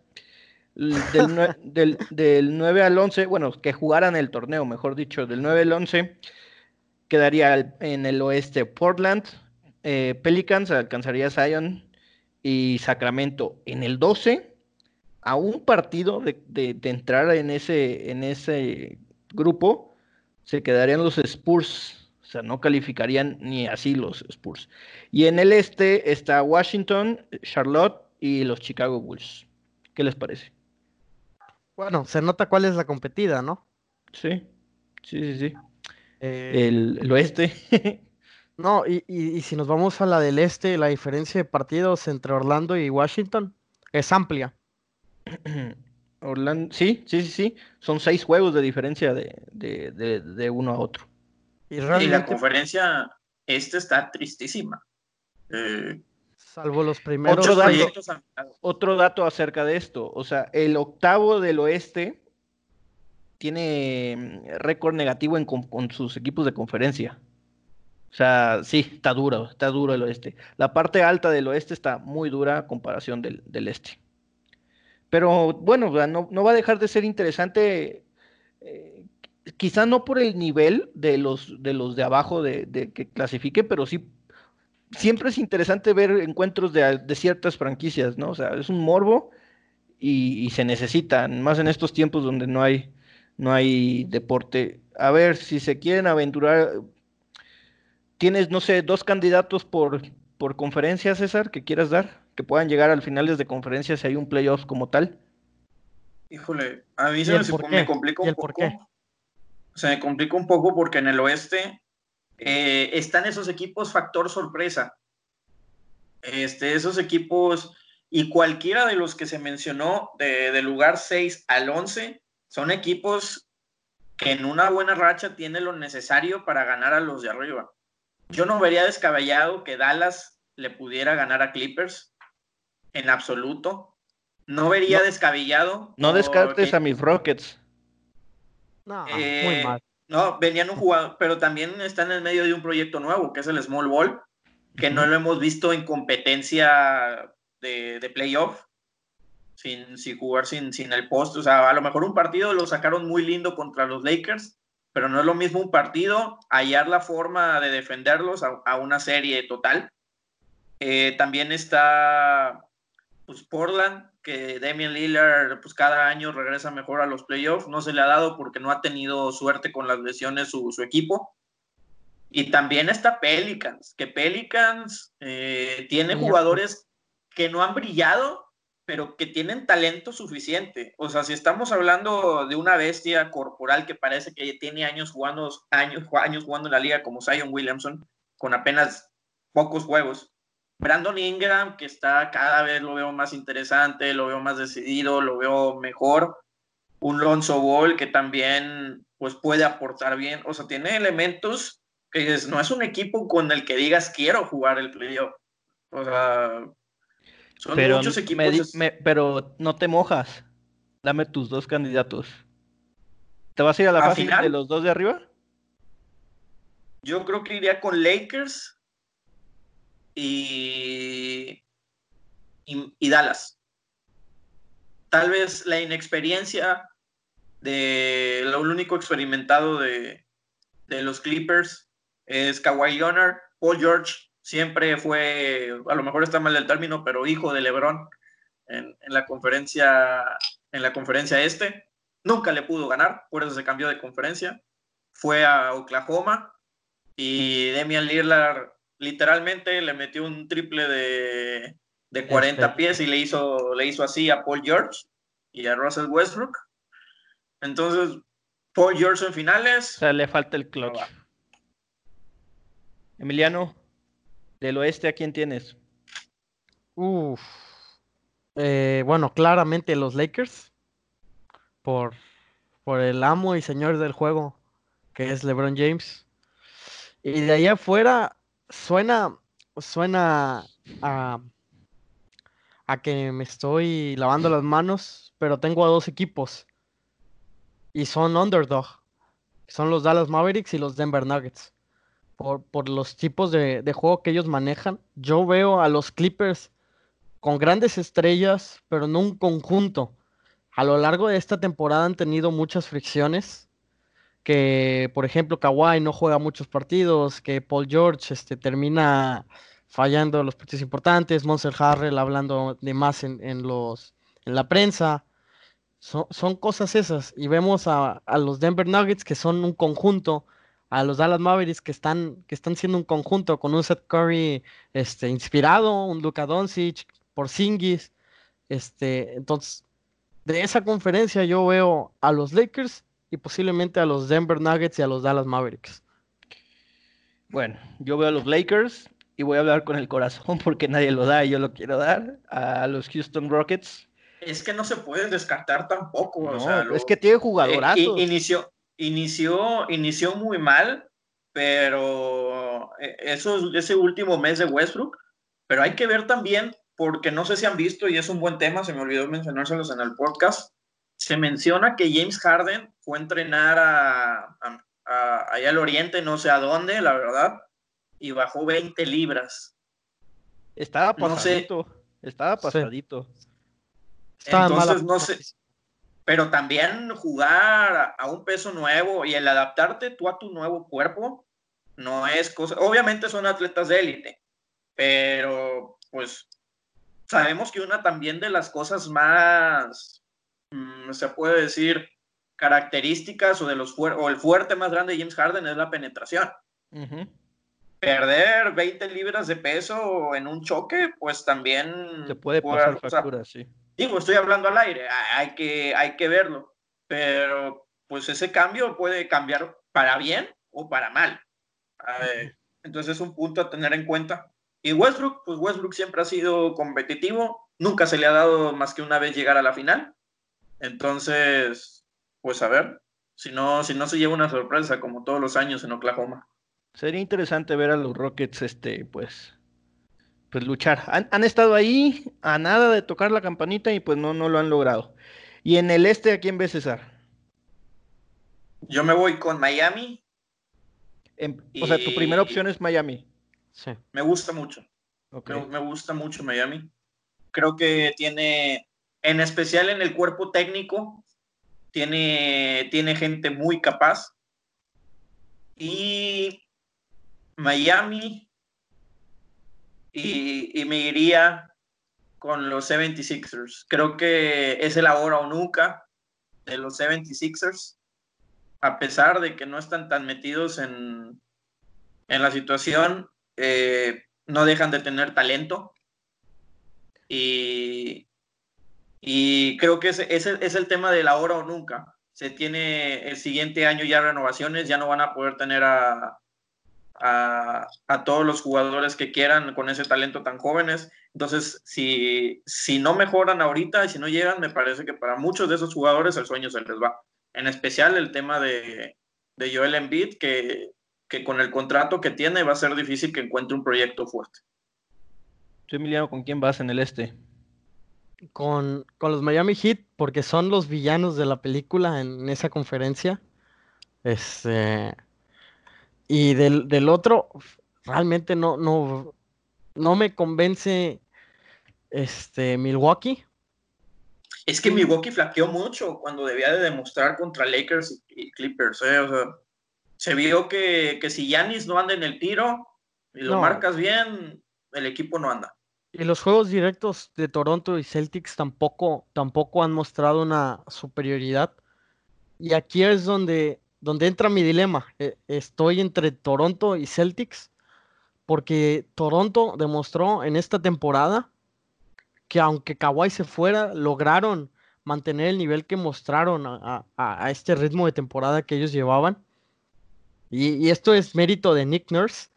del, del, 9 al 11, bueno, que jugaran el torneo, mejor dicho, del 9 al 11, quedaría en el oeste Portland, eh, Pelicans, alcanzaría Zion y Sacramento. En el 12, a un partido de, de entrar en ese, en ese grupo, se quedarían los Spurs o sea, no calificarían ni así los Spurs. Y en el este está Washington, Charlotte y los Chicago Bulls. ¿Qué les parece? Bueno, se nota cuál es la competida, ¿no? Sí, sí, sí, sí. Eh, el, oeste. no, y, si nos vamos a la del este, la diferencia de partidos entre Orlando y Washington es amplia. Orlando, sí, sí, sí, sí. Son seis juegos de diferencia de uno a otro. Y, la conferencia este está tristísima. Eh, Salvo los primeros otro dato, otro dato acerca de esto. O sea, el octavo del oeste tiene mm, récord negativo con, sus equipos de conferencia. O sea, sí, está duro, está duro el oeste. La parte alta del oeste está muy dura a comparación del, este. Pero bueno, no, no, va a dejar de ser interesante eh, quizá no por el nivel de los de, los de abajo de, que clasifique, pero sí siempre es interesante ver encuentros de, ciertas franquicias, ¿no? O sea, es un morbo y, se necesitan, más en estos tiempos donde no hay, no hay deporte. A ver, si se quieren aventurar, tienes, no sé, dos candidatos por, por conferencia, César, que quieras dar, que puedan llegar al finales de conferencia si hay un playoff como tal. Híjole, a mí se me, complica un poco se me complica un poco porque en el oeste eh, están esos equipos factor sorpresa. Este, esos equipos y cualquiera de los que se mencionó de, lugar 6 al 11 son equipos que en una buena racha tienen lo necesario para ganar a los de arriba. Yo no vería descabellado que Dallas le pudiera ganar a Clippers en absoluto. No vería descabellado. No descartes a mis Rockets. No, muy eh, mal. No, venían un jugador, pero también están en medio de un proyecto nuevo, que es el Small Ball, que no lo hemos visto en competencia de, de playoff, sin, sin, jugar sin, sin el post. O sea, a lo mejor un partido lo sacaron muy lindo contra los Lakers, pero no es lo mismo un partido, hallar la forma de defenderlos a, una serie total. Eh, también está pues, Portland, que Damian Lillard pues cada año regresa mejor a los playoffs. No se le ha dado porque no ha tenido suerte con las lesiones su, equipo. Y también está Pelicans, que Pelicans eh, tiene jugadores que no han brillado, pero que tienen talento suficiente. O sea, si estamos hablando de una bestia corporal que parece que tiene años jugando, años, años jugando en la liga como Zion Williamson, con apenas pocos juegos, Brandon Ingram, que está cada vez lo veo más interesante, lo veo más decidido, lo veo mejor. Un Lonzo Ball que también pues puede aportar bien, o sea, tiene elementos no es un equipo con el que digas quiero jugar el playoff. O sea, son pero, muchos equipos. pero no te mojas. Dame tus dos candidatos. ¿Te vas a ir a la fase de los dos de arriba? Yo creo que iría con Lakers y, y, Dallas. Tal vez la inexperiencia de lo único experimentado de, de los Clippers es Kawhi Leonard. Paul George siempre fue, a lo mejor está mal el término, pero hijo de LeBron en, la conferencia en la conferencia este. Nunca le pudo ganar, por eso se cambió de conferencia. Fue a Oklahoma y Demian Lillard literalmente le metió un triple de, de 40 este. pies y le hizo, le hizo así a Paul George y a Russell Westbrook. Entonces, Paul George en finales. O sea, le falta el clutch. Emiliano, del oeste, ¿a quién tienes? Uf. Eh, bueno, claramente los Lakers. Por, por el amo y señor del juego, que es LeBron James. Y de ahí afuera suena, suena a, a que me estoy lavando las manos, pero tengo a dos equipos. Y son underdog. Son los Dallas Mavericks y los Denver Nuggets por, los tipos de, juego que ellos manejan. Yo veo a los Clippers con grandes estrellas, pero no un conjunto. A lo largo de esta temporada han tenido muchas fricciones. Que, por ejemplo, Kawhi no juega muchos partidos, que Paul George este, termina fallando los partidos importantes, Monster Harrell hablando de más en, los, en la prensa. Son, son, cosas esas. Y vemos a, a, los Denver Nuggets que son un conjunto a los Dallas Mavericks que están, que están siendo un conjunto con un Seth Curry este, inspirado, un Luka Doncic, por Singis. Este, entonces, de esa conferencia yo veo a los Lakers y posiblemente a los Denver Nuggets y a los Dallas Mavericks. Bueno, yo veo a los Lakers y voy a hablar con el corazón porque nadie lo da y yo lo quiero dar a los Houston Rockets. Es que no se pueden descartar tampoco. es que tiene jugadorazos. Eh, inició, inició, inició muy mal, pero eh, eso, ese último mes de Westbrook, pero hay que ver también, porque no sé si han visto, y es un buen tema, se me olvidó mencionárselos en el podcast, se menciona que James Harden fue a entrenar a, allá al oriente, no sé a dónde, la verdad, y bajó 20 libras. Estaba pasadito, estaba pasadito. Entonces, no sé, pero también jugar a un peso nuevo y el adaptarte tú a tu nuevo cuerpo no es cosa, obviamente son atletas de élite, pero pues sabemos que una también de las cosas más, mm, se puede decir, características o de los o el fuerte más grande de James Harden es la penetración. Perder 20 libras de peso en un choque, pues también... Se puede pasar factura, sí digo, estoy hablando al aire, hay que, hay que verlo, pero pues ese cambio puede cambiar para bien o para mal. entonces es un punto a tener en cuenta. Y Westbrook, pues Westbrook siempre ha sido competitivo, nunca se le ha dado más que una vez llegar a la final. Entonces, pues a ver, si no, si no se lleva una sorpresa como todos los años en Oklahoma. Sería interesante ver a los Rockets, este, pues, pues luchar. Han, estado ahí a nada de tocar la campanita y pues no, no lo han logrado. Y en el este, ¿a quién ves César? Yo me voy con Miami. O sea, tu primera opción es Miami. Sí. Me gusta mucho. Me, gusta mucho Miami. Creo que tiene, en especial en el cuerpo técnico, tiene, tiene gente muy capaz. Y Miami y, me iría con los 76ers. Creo que es el ahora o nunca de los 76ers, a pesar de que no están tan metidos en, en la situación, eh, no dejan de tener talento. Y, y creo que ese, es el tema del ahora o nunca. Se tiene el siguiente año ya renovaciones, ya no van a poder tener a, todos los jugadores que quieran con ese talento tan jóvenes. Entonces, si, si no mejoran ahorita y si no llegan, me parece que para muchos de esos jugadores el sueño se les va. En especial el tema de, Joel Embiid, que que con el contrato que tiene va a ser difícil que encuentre un proyecto fuerte. Tú, Emiliano, ¿con quién vas en el este? Con, con los Miami Heat, porque son los villanos de la película en esa conferencia. Este. Y del, del otro, realmente no, no, no me convence este Milwaukee. Es que Milwaukee flaqueó mucho cuando debía de demostrar contra Lakers y, Clippers. ¿eh? O sea, se vio que, que si Yanis no anda en el tiro y lo marcas bien, el equipo no anda. Y los juegos directos de Toronto y Celtics tampoco, tampoco han mostrado una superioridad. Y aquí es donde, donde entra mi dilema. E, estoy entre Toronto y Celtics porque Toronto demostró en esta temporada que aunque Kawhi se fuera, lograron mantener el nivel que mostraron a, este ritmo de temporada que ellos llevaban. Y, esto es mérito de Nick Nurse,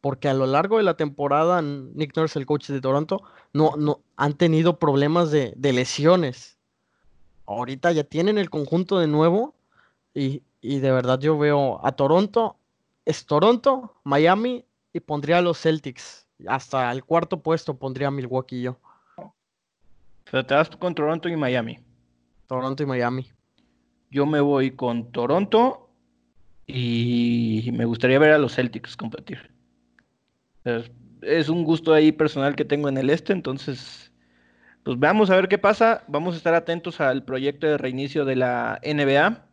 porque a lo largo de la temporada, Nick Nurse, el coach de Toronto, no, no han tenido problemas de, lesiones. Ahorita ya tienen el conjunto de nuevo y, y de verdad yo veo a Toronto, es Toronto, Miami y pondría a los Celtics. Hasta el cuarto puesto pondría a Milwaukee yo. Pero te vas con Toronto y Miami. Toronto y Miami. Yo me voy con Toronto y me gustaría ver a los Celtics competir. Es un gusto ahí personal que tengo en el este, entonces, pues vamos a ver qué pasa. Vamos a estar atentos al proyecto de reinicio de la NBA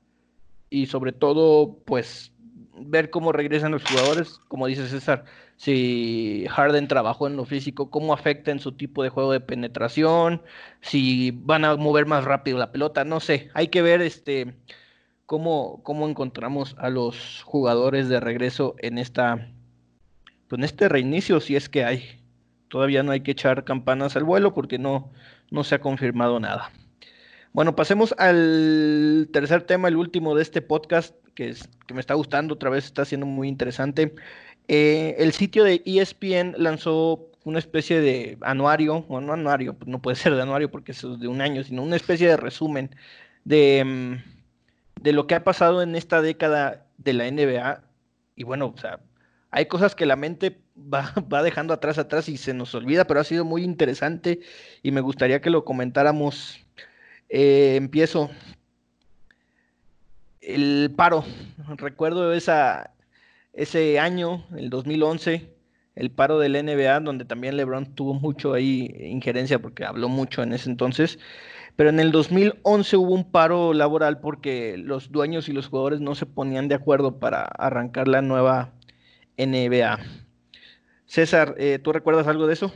y sobre todo, pues, ver cómo regresan los jugadores, como dice César, si Harden trabajó en lo físico, cómo afecta en su tipo de juego de penetración, si van a mover más rápido la pelota, no sé, hay que ver este cómo, cómo encontramos a los jugadores de regreso en esta en este reinicio, si es que hay. Todavía no hay que echar campanas al vuelo porque no, no se ha confirmado nada. Bueno, pasemos al tercer tema, el último de este podcast, que, es, que me está gustando, otra vez está siendo muy interesante. Eh, el sitio de ESPN lanzó una especie de anuario, o no anuario, pues no puede ser de anuario porque es de un año, sino una especie de resumen de, mm, de lo que ha pasado en esta década de la NBA. Y bueno, o sea, hay cosas que la mente va, dejando atrás, atrás y se nos olvida, pero ha sido muy interesante y me gustaría que lo comentáramos. Eh, empiezo. El paro. Recuerdo esa, ese año, el 2011, el paro del NBA, donde también LeBron tuvo mucho ahí injerencia porque habló mucho en ese entonces. Pero en el 2011 hubo un paro laboral porque los dueños y los jugadores no se ponían de acuerdo para arrancar la nueva NBA. César, eh, ¿tú recuerdas algo de eso?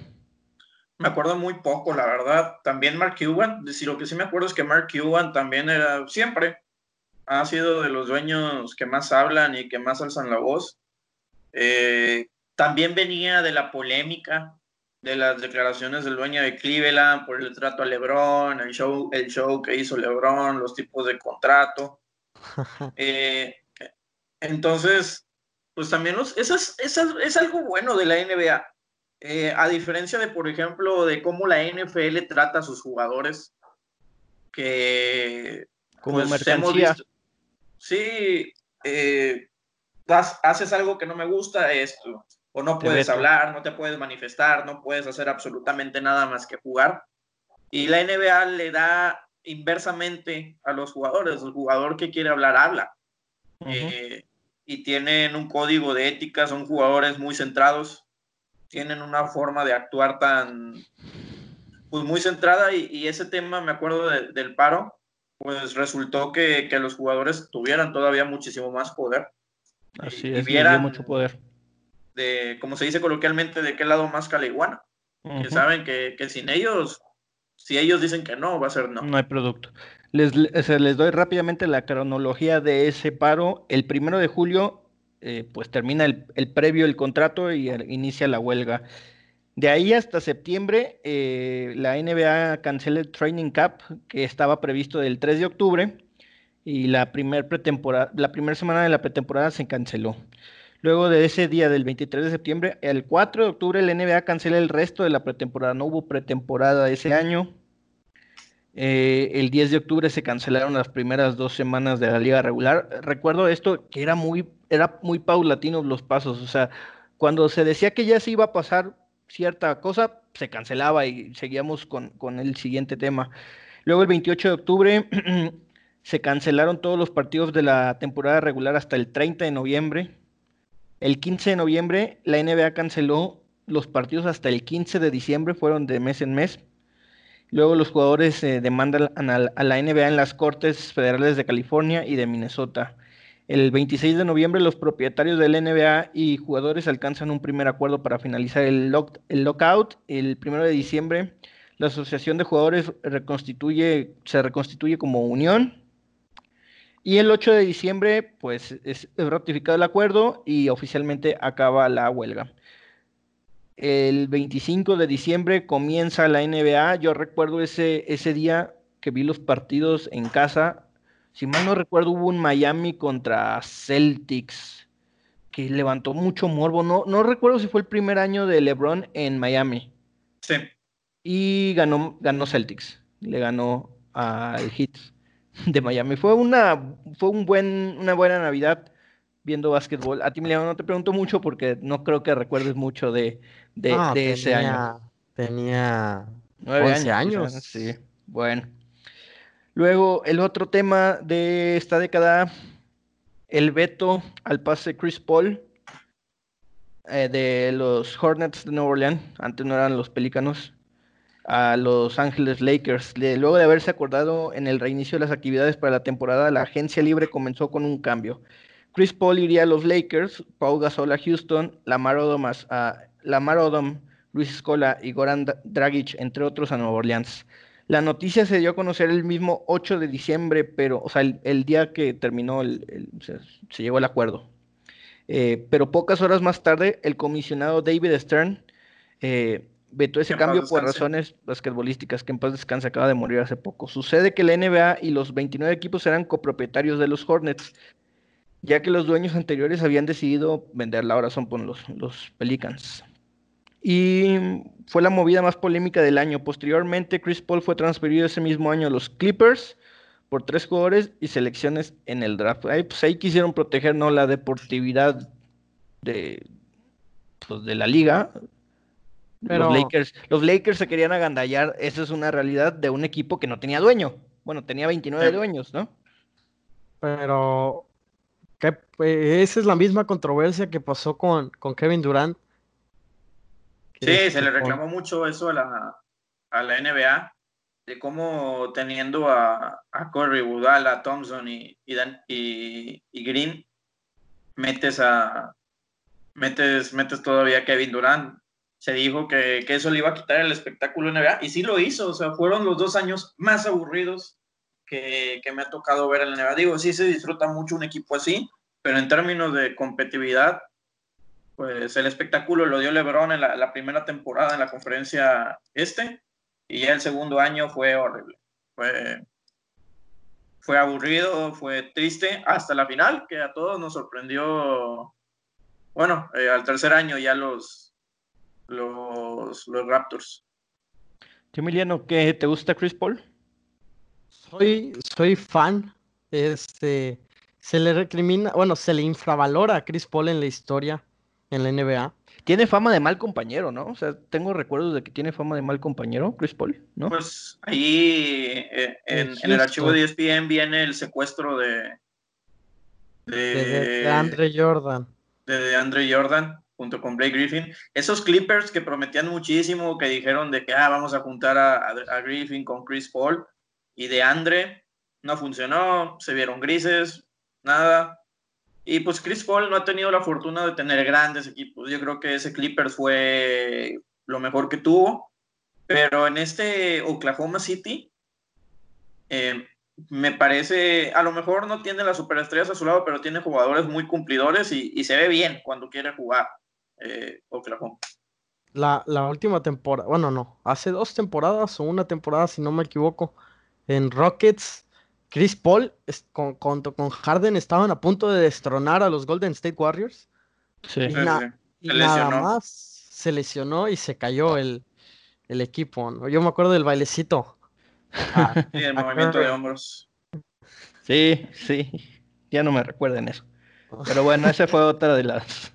Me acuerdo muy poco, la verdad. También Mark Cuban, decir, lo que sí me acuerdo es que Mark Cuban también era siempre ha sido de los dueños que más hablan y que más alzan la voz. Eh, también venía de la polémica de las declaraciones del dueño de Cleveland por el trato a LeBron, el show, el show que hizo LeBron, los tipos de contrato. Eh, entonces, pues también los, eso es, algo bueno de la NBA. Eh, a diferencia de, por ejemplo, de cómo la NFL trata a sus jugadores, que como pues, hemos visto, sí, eh, haces algo que no me gusta, esto, o no puedes hablar, no te puedes manifestar, no puedes hacer absolutamente nada más que jugar. Y la NBA le da inversamente a los jugadores, el jugador que quiere hablar, habla. Eh, y tienen un código de ética, son jugadores muy centrados, tienen una forma de actuar tan, pues muy centrada y, ese tema, me acuerdo del paro, pues resultó que, los jugadores tuvieran todavía muchísimo más poder. Así es, y mucho poder. De, como se dice coloquialmente, de qué lado más caliguana. Que saben que, sin ellos, si ellos dicen que no, va a ser no. No hay producto. Les, les doy rápidamente la cronología de ese paro. El primero de julio, eh, pues termina el, previo el contrato y inicia la huelga. De ahí hasta septiembre, eh, la NBA cancela el Training Cup, que estaba previsto del 3 de octubre, y la primera la primera semana de la pretemporada se canceló. Luego de ese día del 23 de septiembre, el 4 de octubre, la NBA cancela el resto de la pretemporada. No hubo pretemporada ese año. Eh, el 10 de octubre se cancelaron las primeras dos semanas de la liga regular. Recuerdo esto que era muy, era muy paulatino los pasos. O sea, cuando se decía que ya se iba a pasar cierta cosa, se cancelaba y seguíamos con, con el siguiente tema. Luego el 28 de octubre se cancelaron todos los partidos de la temporada regular hasta el 30 de noviembre. El 15 de noviembre la NBA canceló los partidos hasta el 15 de diciembre, fueron de mes en mes. Luego los jugadores eh, demandan a la NBA en las Cortes Federales de California y de Minnesota. El 26 de noviembre los propietarios del NBA y jugadores alcanzan un primer acuerdo para finalizar el, lockout. El 1 de diciembre la Asociación de Jugadores se reconstituye como unión. Y el 8 de diciembre, pues es ratificado el acuerdo y oficialmente acaba la huelga. El 25 de diciembre comienza la NBA. Yo recuerdo ese, ese día que vi los partidos en casa. Si mal no recuerdo, hubo un Miami contra Celtics que levantó mucho morbo. No, no recuerdo si fue el primer año de LeBron en Miami. Sí. Y ganó, ganó Celtics. Le ganó al Heat de Miami. Fue una, fue un buen, una buena Navidad viendo básquetbol. A ti, Emiliano, no te pregunto mucho porque no creo que recuerdes mucho de, de, ese año. Tenía nueve años. Sí, bueno. Luego, el otro tema de esta década, el veto al pase Chris Paul eh, de los Hornets de Nueva Orleans, antes no eran los Pelícanos, a Los Ángeles Lakers. Luego de haberse acordado en el reinicio de las actividades para la temporada, la agencia libre comenzó con un cambio. Chris Paul iría a los Lakers, Paul Gasol a Houston, Lamar Odom a, Lamar Odom, Luis Scola y Goran Dragic, entre otros, a Nueva Orleans. La noticia se dio a conocer el mismo 8 de diciembre, pero, o sea, el, día que terminó, el, se, llegó al acuerdo. Eh, pero pocas horas más tarde, el comisionado David Stern eh, vetó ese cambio por razones basquetbolísticas, que en paz descanse, acaba de morir hace poco. Sucede que la NBA y los 29 equipos eran copropietarios de los Hornets, ya que los dueños anteriores habían decidido venderla, ahora son por los, los Pelicans. Y fue la movida más polémica del año. Posteriormente, Chris Paul fue transferido ese mismo año a los Clippers por tres jugadores y selecciones en el draft. Ahí, pues, ahí quisieron proteger ¿no? la deportividad de, pues, de la liga. Los, Lakers, los Lakers se querían agandallar, esa es una realidad de un equipo que no tenía dueño. Bueno, tenía 29 dueños, ¿no? Pero esa es la misma controversia que pasó con, con Kevin Durant. Sí, se le reclamó mucho eso a la, a la NBA, de cómo teniendo a, a Curry, Budala, Thompson y, y, y, Green, metes a metes, metes todavía a Kevin Durant. Se dijo que, que, eso le iba a quitar el espectáculo NBA y sí lo hizo, o sea, fueron los dos años más aburridos que, me ha tocado ver en la NBA. Digo, sí se disfruta mucho un equipo así, pero en términos de competitividad, pues el espectáculo lo dio LeBron en la, primera temporada en la conferencia este, y ya el segundo año fue horrible. Fue, fue aburrido, fue triste, hasta la final, que a todos nos sorprendió. Bueno, eh, al tercer año ya los, los, los Raptors. Emiliano, ¿qué te gusta Chris Paul? soy, soy fan. Este, se le recrimina, bueno, se le infravalora a Chris Paul en la historia en la NBA. Tiene fama de mal compañero, ¿no? O sea, tengo recuerdos de que tiene fama de mal compañero, Chris Paul, ¿no? Pues ahí eh, en, el archivo de ESPN viene el secuestro de. De, Andre Jordan. De Andre Jordan, junto con Blake Griffin. Esos Clippers que prometían muchísimo, que dijeron de que ah, vamos a juntar a Griffin con Chris Paul y de Andre no funcionó, se vieron grises, nada. Y pues Chris Paul no ha tenido la fortuna de tener grandes equipos. Yo creo que ese Clippers fue lo mejor que tuvo. Pero en este Oklahoma City, eh, me parece, a lo mejor no tiene las superestrellas a su lado, pero tiene jugadores muy cumplidores y, se ve bien cuando quiere jugar eh, Oklahoma. La, la última temporada, bueno, no, hace dos temporadas o una temporada, si no me equivoco, en Rockets, Chris Paul con, con, Harden estaban a punto de destronar a los Golden State Warriors. Sí. Y, nada más se lesionó y se cayó el, equipo. Yo me acuerdo del bailecito Ah, sí, el movimiento de hombros. Sí, sí. Ya no me recuerden eso. Pero bueno, esa fue otra de las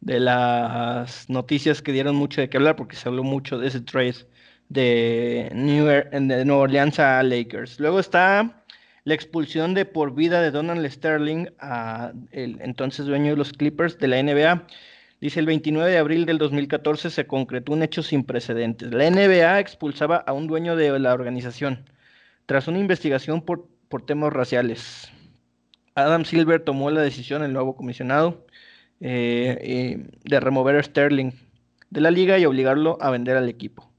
de las noticias que dieron mucho de qué hablar porque se habló mucho de ese trade de New, de Nueva Orleans a Lakers. Luego está la expulsión de por vida de Donald Sterling, a el entonces dueño de los Clippers de la NBA. Dice el 29 de abril del 2014 se concretó un hecho sin precedentes. La NBA expulsaba a un dueño de la organización tras una investigación por, por temas raciales. Adam Silver tomó la decisión, el nuevo comisionado, eh, eh, de remover a Sterling de la liga y obligarlo a vender al equipo.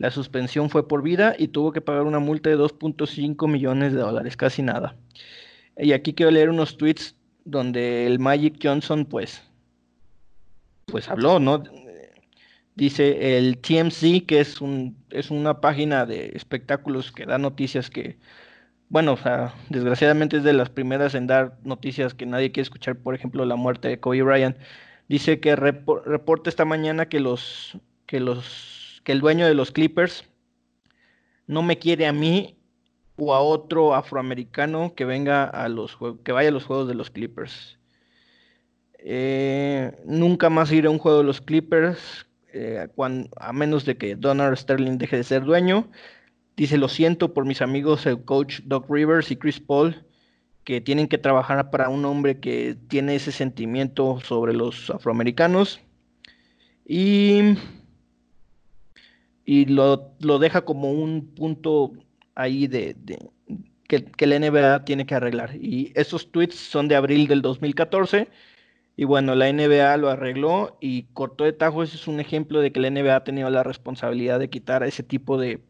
La suspensión fue por vida y tuvo que pagar una multa de 2.5 millones de dólares, casi nada. Y aquí quiero leer unos tweets donde el Magic Johnson, pues, pues habló, ¿no? Dice el TMC, que es, un, es una página de espectáculos que da noticias que, bueno, o sea, desgraciadamente es de las primeras en dar noticias que nadie quiere escuchar, por ejemplo, la muerte de Kobe Bryant. Dice que reporta esta mañana que los, que los que el dueño de los Clippers no me quiere a mí o a otro afroamericano que venga a los que vaya a los juegos de los Clippers. Eh, nunca más iré a un juego de los Clippers eh, a menos de que Donald Sterling deje de ser dueño. Dice, lo siento por mis amigos, el coach Doc Rivers y Chris Paul, que tienen que trabajar para un hombre que tiene ese sentimiento sobre los afroamericanos. Y y lo, deja como un punto ahí de, que, que, la NBA tiene que arreglar. Y esos tweets son de abril del 2014. Y bueno, la NBA lo arregló y cortó de tajo. Ese es un ejemplo de que la NBA ha tenido la responsabilidad de quitar ese tipo de.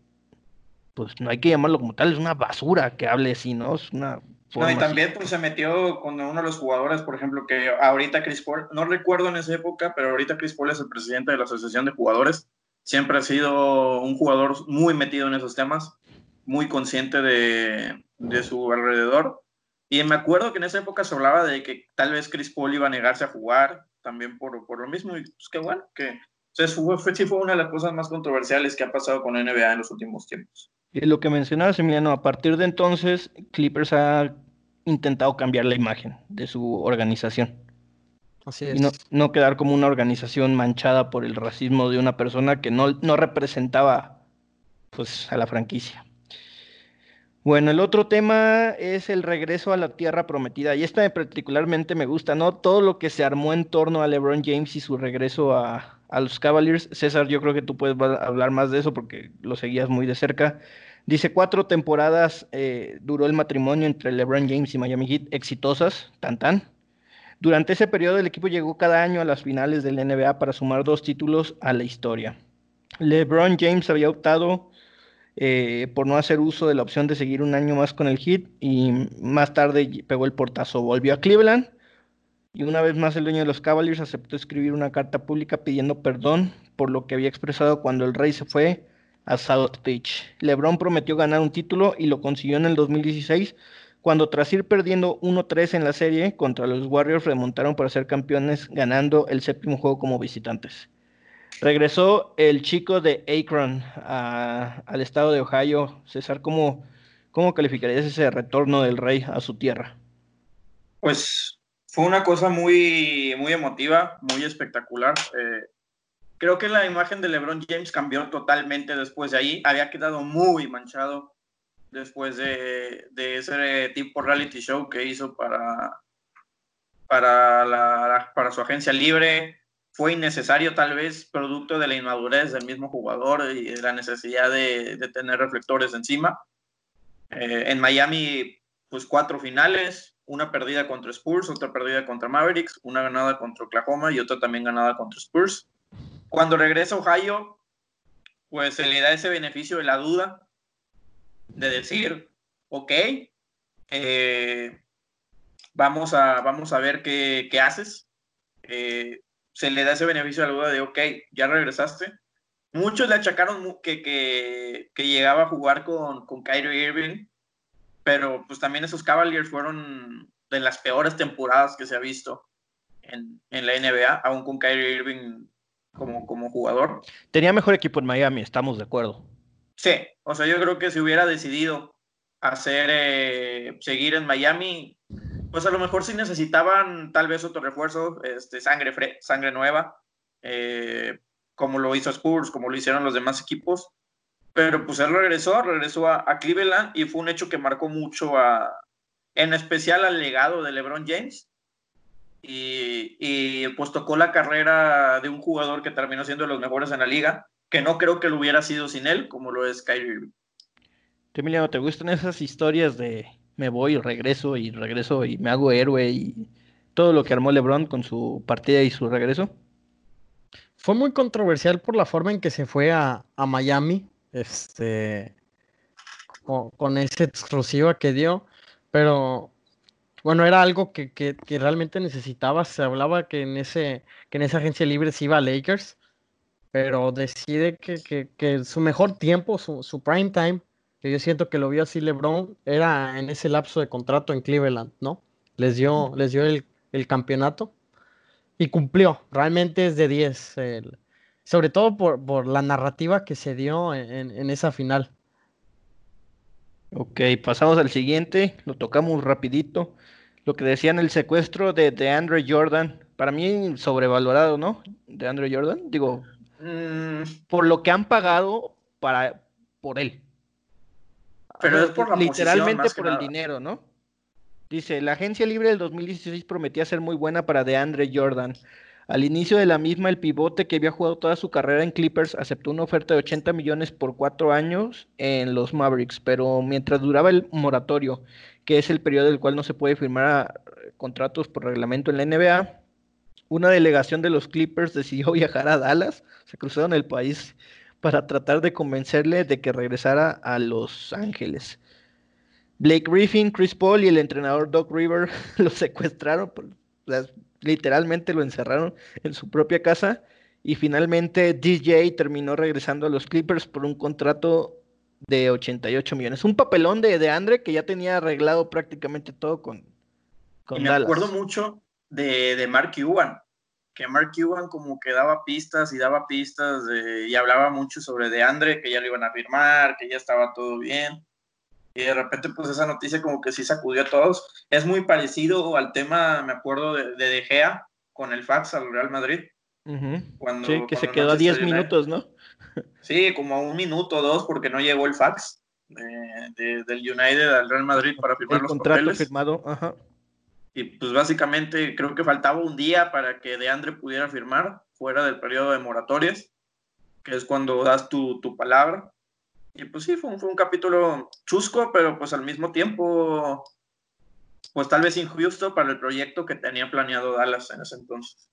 Pues no hay que llamarlo como tal, es una basura que hable así, ¿no? Es una. No, y también pues, se metió con uno de los jugadores, por ejemplo, que ahorita Chris Paul, no recuerdo en esa época, pero ahorita Chris Paul es el presidente de la Asociación de Jugadores siempre ha sido un jugador muy metido en esos temas, muy consciente de, su alrededor. Y me acuerdo que en esa época se hablaba de que tal vez Chris Paul iba a negarse a jugar también por, lo mismo. Y pues qué bueno, que fue, sí fue una de las cosas más controversiales que ha pasado con NBA en los últimos tiempos. Y lo que mencionabas, Emiliano, a partir de entonces, Clippers ha intentado cambiar la imagen de su organización. Y no, quedar como una organización manchada por el racismo de una persona que no, no representaba pues, a la franquicia. Bueno, el otro tema es el regreso a la tierra prometida. Y esta particularmente me gusta, ¿no? Todo lo que se armó en torno a LeBron James y su regreso a, los Cavaliers. César, yo creo que tú puedes hablar más de eso porque lo seguías muy de cerca. Dice, cuatro temporadas eh, duró el matrimonio entre LeBron James y Miami Heat, exitosas, tan tan. Durante ese periodo el equipo llegó cada año a las finales del NBA para sumar dos títulos a la historia. LeBron James había optado eh, por no hacer uso de la opción de seguir un año más con el Heat y más tarde pegó el portazo, volvió a Cleveland y una vez más el dueño de los Cavaliers aceptó escribir una carta pública pidiendo perdón por lo que había expresado cuando el rey se fue a South Beach. LeBron prometió ganar un título y lo consiguió en el 2016 cuando tras ir perdiendo 1-3 en la serie contra los Warriors remontaron para ser campeones ganando el séptimo juego como visitantes. Regresó el chico de Akron al estado de Ohio. César, ¿cómo, ¿cómo calificarías ese retorno del rey a su tierra? Pues fue una cosa muy, muy emotiva, muy espectacular. Eh, creo que la imagen de LeBron James cambió totalmente después de ahí. Había quedado muy manchado después de, ese tipo reality show que hizo para, para, la, para su agencia libre. Fue innecesario tal vez, producto de la inmadurez del mismo jugador y de la necesidad de, tener reflectores encima. Eh, en Miami, pues cuatro finales, una perdida contra Spurs, otra perdida contra Mavericks, una ganada contra Oklahoma y otra también ganada contra Spurs. Cuando regresa a Ohio, pues se le da ese beneficio de la duda de decir, ok, eh, vamos, a, vamos a ver qué, qué haces. Eh, se le da ese beneficio a la duda de, ok, ya regresaste. Muchos le achacaron que, que, que llegaba a jugar con, con Kyrie Irving, pero pues también esos Cavaliers fueron de las peores temporadas que se ha visto en, en la NBA, aún con Kyrie Irving como, como jugador. Tenía mejor equipo en Miami, estamos de acuerdo. Sí, o sea, yo creo que si hubiera decidido hacer, eh, seguir en Miami, pues a lo mejor sí necesitaban tal vez otro refuerzo, este, sangre, sangre nueva, eh, como lo hizo Spurs, como lo hicieron los demás equipos. Pero pues él regresó, regresó a, Cleveland y fue un hecho que marcó mucho a, en especial al legado de LeBron James. Y, y, pues tocó la carrera de un jugador que terminó siendo de los mejores en la liga, que no creo que lo hubiera sido sin él, como lo es Kyrie Irving. Emiliano, ¿te gustan esas historias de me voy y regreso y regreso y me hago héroe y todo lo que armó LeBron con su partida y su regreso? Fue muy controversial por la forma en que se fue a, Miami, este, con, esa exclusiva que dio, pero bueno, era algo que, realmente necesitaba. Se hablaba que en, ese, que en esa agencia libre se iba a Lakers, pero decide que, su mejor tiempo, su, su prime time, que yo siento que lo vio así LeBron, era en ese lapso de contrato en Cleveland, ¿no? Les dio, les dio el, el campeonato y cumplió, realmente es de 10, sobre todo por, la narrativa que se dio en, esa final. Ok, pasamos al siguiente, lo tocamos rapidito. Lo que decían el secuestro de, de Andre Jordan, para mí sobrevalorado, ¿no? De Andre Jordan, digo, mm. por lo que han pagado para por él. Pero es por la literalmente por el dinero, ¿no? Dice, la agencia libre del 2016 prometía ser muy buena para DeAndre Jordan. Al inicio de la misma, el pivote que había jugado toda su carrera en Clippers aceptó una oferta de 80 millones por cuatro años en los Mavericks, pero mientras duraba el moratorio, que es el periodo del cual no se puede firmar contratos por reglamento en la NBA, una delegación de los Clippers decidió viajar a Dallas, se cruzaron el país para tratar de convencerle de que regresara a Los Ángeles. Blake Griffin, Chris Paul y el entrenador Doc River lo secuestraron, literalmente lo encerraron en su propia casa y finalmente DJ terminó regresando a los Clippers por un contrato de 88 millones. Un papelón de, de Andre que ya tenía arreglado prácticamente todo con, con y me acuerdo mucho de, de, Mark Cuban, que Mark Cuban como que daba pistas y daba pistas y hablaba mucho sobre de Andre, que ya lo iban a firmar, que ya estaba todo bien y de repente pues esa noticia como que sí sacudió a todos. Es muy parecido al tema, me acuerdo, de, de, Gea con el fax al Real Madrid. cuando, sí, que se quedó a 10 minutos, ¿no? Sí, como a un minuto o dos porque no llegó el fax de, del United al Real Madrid para firmar el los contrato firmado, ajá. Y pues básicamente creo que faltaba un día para que DeAndre pudiera firmar fuera del periodo de moratorias, que es cuando das tu, tu palabra. Y pues sí, fue un, capítulo chusco, pero pues al mismo tiempo, pues tal vez injusto para el proyecto que tenía planeado Dallas en ese entonces.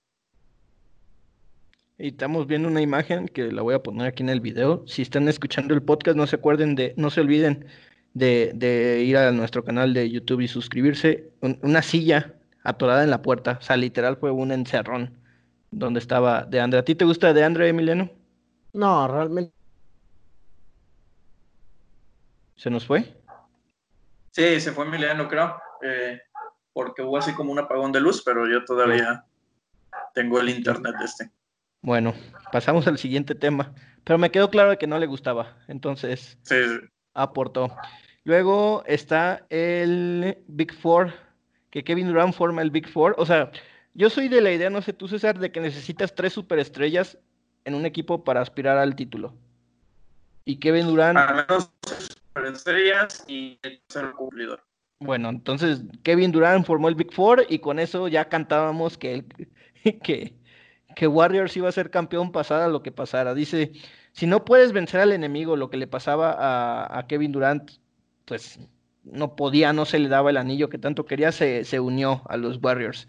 Y estamos viendo una imagen que la voy a poner aquí en el video. Si están escuchando el podcast, no se acuerden de, no se olviden de, ir a nuestro canal de YouTube y suscribirse. una silla atorada en la puerta. O sea, literal fue un encerrón donde estaba de Andre. ¿A ti te gusta de Andre, Emiliano? No, realmente ¿Se nos fue? Sí, se fue Emiliano, creo. Eh, porque hubo así como un apagón de luz, pero yo todavía tengo el internet este. Bueno, pasamos al siguiente tema. Pero me quedó claro que no le gustaba. Entonces, sí. aportó. Luego está el Big Four, que Kevin Durant forma el Big Four. O sea, yo soy de la idea, no sé tú, César, de que necesitas tres superestrellas en un equipo para aspirar al título. Y Kevin Durant estrellas y el cumplidor. Bueno, entonces Kevin Durant formó el Big Four y con eso ya cantábamos que, que, que Warriors iba a ser campeón pasara lo que pasara. Dice, si no puedes vencer al enemigo, lo que le pasaba a, a Kevin Durant, pues no podía, no se le daba el anillo que tanto quería, se, se unió a los Warriors.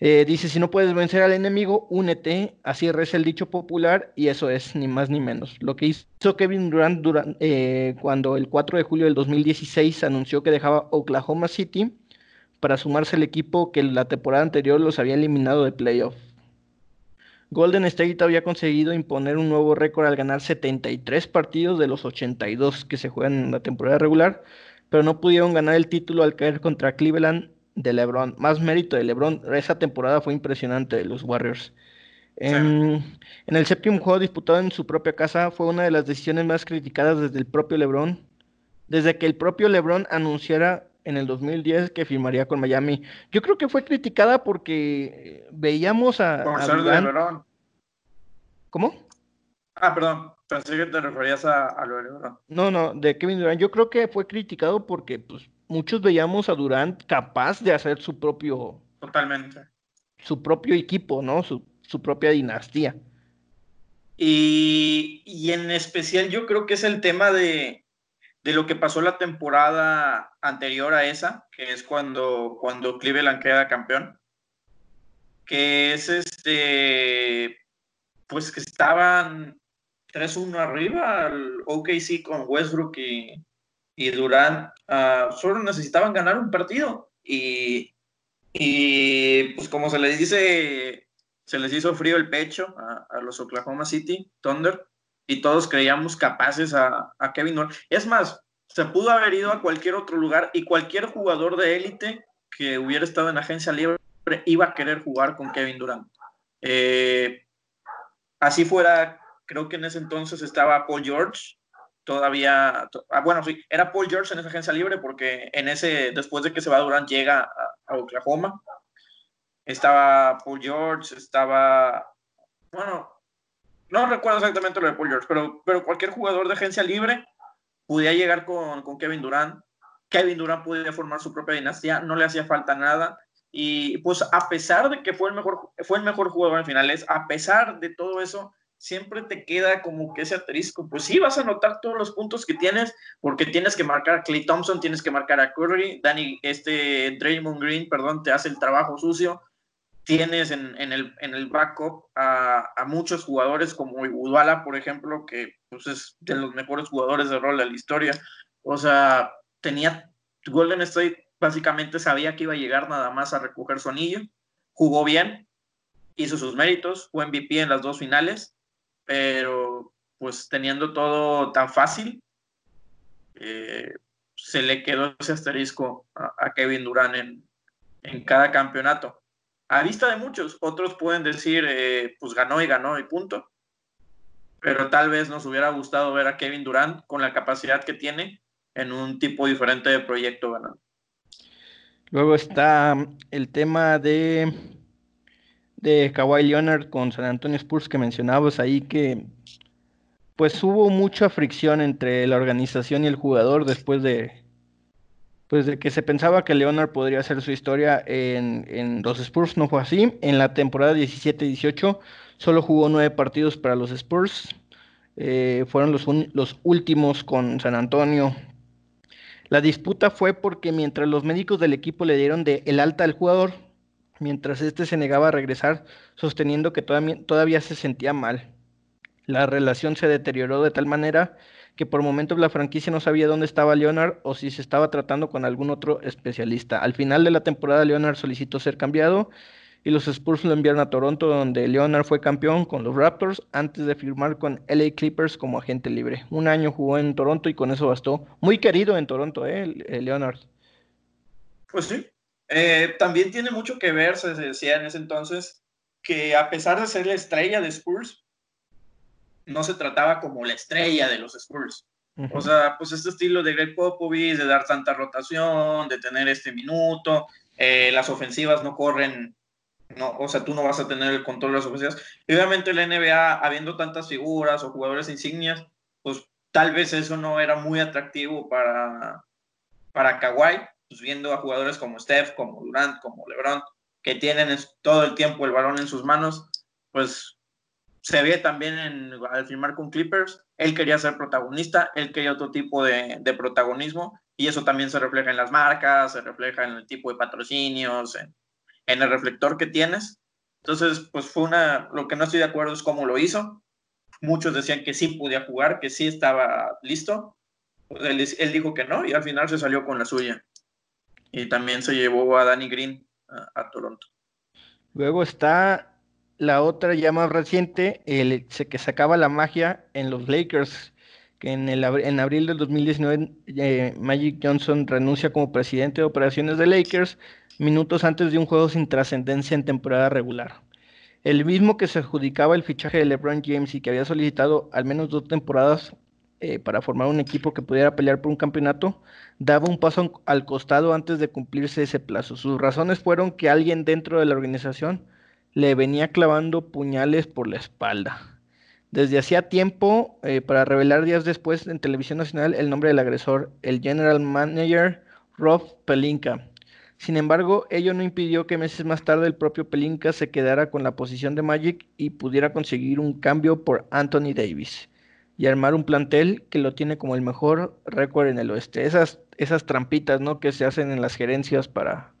Eh, dice, si no puedes vencer al enemigo, únete, así reza el dicho popular, y eso es ni más ni menos. Lo que hizo Kevin Durant, eh, cuando el 4 de julio del 2016 anunció que dejaba Oklahoma City para sumarse al equipo que la temporada anterior los había eliminado de playoff. Golden State había conseguido imponer un nuevo récord al ganar 73 partidos de los 82 que se juegan en la temporada regular, pero no pudieron ganar el título al caer contra Cleveland de LeBron. Más mérito de LeBron. Esa temporada fue impresionante de los Warriors. En, en, el séptimo juego disputado en su propia casa fue una de las decisiones más criticadas desde el propio LeBron, desde que el propio LeBron anunciara en el 2010 que firmaría con Miami. Yo creo que fue criticada porque veíamos a... Por ser LeBron. ¿Cómo? Ah, perdón. Pensé que te referías a, lo de LeBron. No, no, de Kevin Durant. Yo creo que fue criticado porque pues, muchos veíamos a Durant capaz de hacer su propio... Totalmente. Su propio equipo, ¿no? Su, su propia dinastía. Y, y en especial yo creo que es el tema de, de lo que pasó la temporada anterior a esa, que es cuando, cuando Cleveland queda campeón, que es este, pues que estaban 3-1 arriba al OKC con Westbrook y, y Durant, uh, solo necesitaban ganar un partido y, y pues como se les dice, se les hizo frío el pecho a los Oklahoma City Thunder y todos creíamos capaces a, Kevin Durant. Es más, se pudo haber ido a cualquier otro lugar y cualquier jugador de élite que hubiera estado en agencia libre iba a querer jugar con Kevin Durant. Eh, así fuera, creo que en ese entonces estaba Paul George, todavía, ah, bueno, sí, era Paul George en esa agencia libre porque en ese, después de que se va Durant, llega a, a Oklahoma. Estaba Paul George, estaba, bueno, no recuerdo exactamente lo de Paul George, pero, pero cualquier jugador de agencia libre podía llegar con, con Kevin Durant. Kevin Durant podía formar su propia dinastía, no le hacía falta nada. Y pues a pesar de que fue el mejor, fue el mejor jugador en finales, a pesar de todo eso, siempre te queda como que ese asterisco. Pues sí, vas a anotar todos los puntos que tienes, porque tienes que marcar a Clay Thompson, tienes que marcar a Curry, Danny, este Draymond Green, perdón, te hace el trabajo sucio, tienes en, el, en el backup a, muchos jugadores como Iguodala, por ejemplo, que pues, es de los mejores jugadores de rol de la historia. O sea, tenía Golden State básicamente sabía que iba a llegar nada más a recoger su anillo, jugó bien, hizo sus méritos, fue MVP en las dos finales, pero pues teniendo todo tan fácil, eh, se le quedó ese asterisco a, Kevin Durant en, en cada campeonato a vista de muchos. Otros pueden decir, eh, pues ganó y ganó y punto. Pero tal vez nos hubiera gustado ver a Kevin Durant con la capacidad que tiene en un tipo diferente de proyecto ganando. Luego está el tema de, de Kawhi Leonard con San Antonio Spurs que mencionabas ahí que pues hubo mucha fricción entre la organización y el jugador después de, pues de que se pensaba que Leonard podría hacer su historia en, los Spurs, no fue así. En la temporada 17-18 solo jugó nueve partidos para los Spurs. Eh, fueron los, los últimos con San Antonio. La disputa fue porque mientras los médicos del equipo le dieron de el alta al jugador, mientras este se negaba a regresar, sosteniendo que todavía, todavía se sentía mal. La relación se deterioró de tal manera que por momentos la franquicia no sabía dónde estaba Leonard o si se estaba tratando con algún otro especialista. Al final de la temporada, Leonard solicitó ser cambiado y los Spurs lo enviaron a Toronto, donde Leonard fue campeón con los Raptors antes de firmar con LA Clippers como agente libre. Un año jugó en Toronto y con eso bastó. Muy querido en Toronto, ¿eh? Leonard. Pues sí. Eh, también tiene mucho que ver, se decía en ese entonces, que a pesar de ser la estrella de Spurs, no se trataba como la estrella de los Spurs. O sea, pues este estilo de Greg Popovich, de dar tanta rotación, de tener este minuto, eh, las ofensivas no corren, no, o sea, tú no vas a tener el control de las ofensivas. Y obviamente la NBA, habiendo tantas figuras o jugadores insignias, pues tal vez eso no era muy atractivo para, para Kawhi, pues viendo a jugadores como Steph, como Durant, como LeBron, que tienen todo el tiempo el balón en sus manos, pues se ve también en, al firmar con Clippers, él quería ser protagonista, él quería otro tipo de, protagonismo y eso también se refleja en las marcas, se refleja en el tipo de patrocinios, en, el reflector que tienes. Entonces, pues fue una, lo que no estoy de acuerdo es cómo lo hizo. Muchos decían que sí podía jugar, que sí estaba listo. Él, dijo que no y al final se salió con la suya. Y también se llevó a Danny Green a Toronto. Luego está la otra ya más reciente, el, que sacaba la magia en los Lakers, que en, el, en abril del 2019 eh, Magic Johnson renuncia como presidente de operaciones de Lakers minutos antes de un juego sin trascendencia en temporada regular. el mismo que se adjudicaba el fichaje de LeBron James y que había solicitado al menos dos temporadas eh, para formar un equipo que pudiera pelear por un campeonato, daba un paso al costado antes de cumplirse ese plazo. Sus razones fueron que alguien dentro de la organización le venía clavando puñales por la espalda. Desde hacía tiempo, eh, para revelar días después en televisión nacional el nombre del agresor, el general manager Rob Pelinka. Sin embargo, ello no impidió que meses más tarde el propio Pelinka se quedara con la posición de Magic y pudiera conseguir un cambio por Anthony Davis y armar un plantel que lo tiene como el mejor récord en el oeste. Esas, esas trampitas, ¿no? Que se hacen en las gerencias para,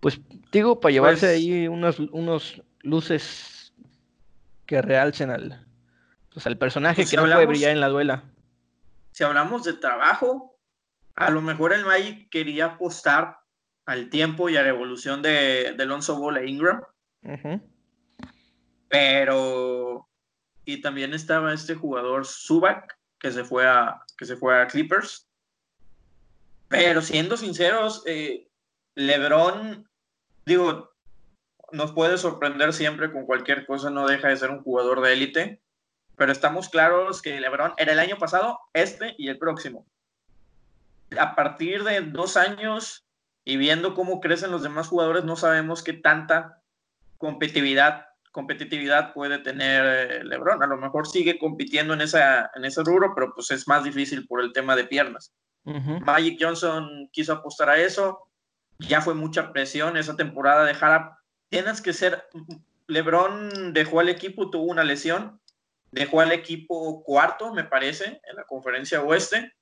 pues, digo, para llevarse pues ahí unos, unos luces que realcen al, pues, al personaje pues que no puede brillar en la duela. Si hablamos de trabajo, a lo mejor el Magic quería apostar al tiempo y a la evolución de, de Alonso Bola Ingram. Pero y también estaba este jugador Subak que se fue a que se fue a Clippers. Pero siendo sinceros, eh, LeBron, digo, nos puede sorprender siempre con cualquier cosa, no deja de ser un jugador de élite, pero estamos claros que LeBron era el año pasado, este y el próximo. A partir de dos años y viendo cómo crecen los demás jugadores, no sabemos qué tanta competitividad competitividad puede tener eh, LeBron. A lo mejor sigue compitiendo en, esa, en ese rubro, pero pues es más difícil por el tema de piernas. Magic Johnson quiso apostar a eso. Ya fue mucha presión esa temporada de Harap. Tienes que ser. LeBron dejó al equipo, tuvo una lesión. Dejó al equipo cuarto, me parece, en la conferencia oeste.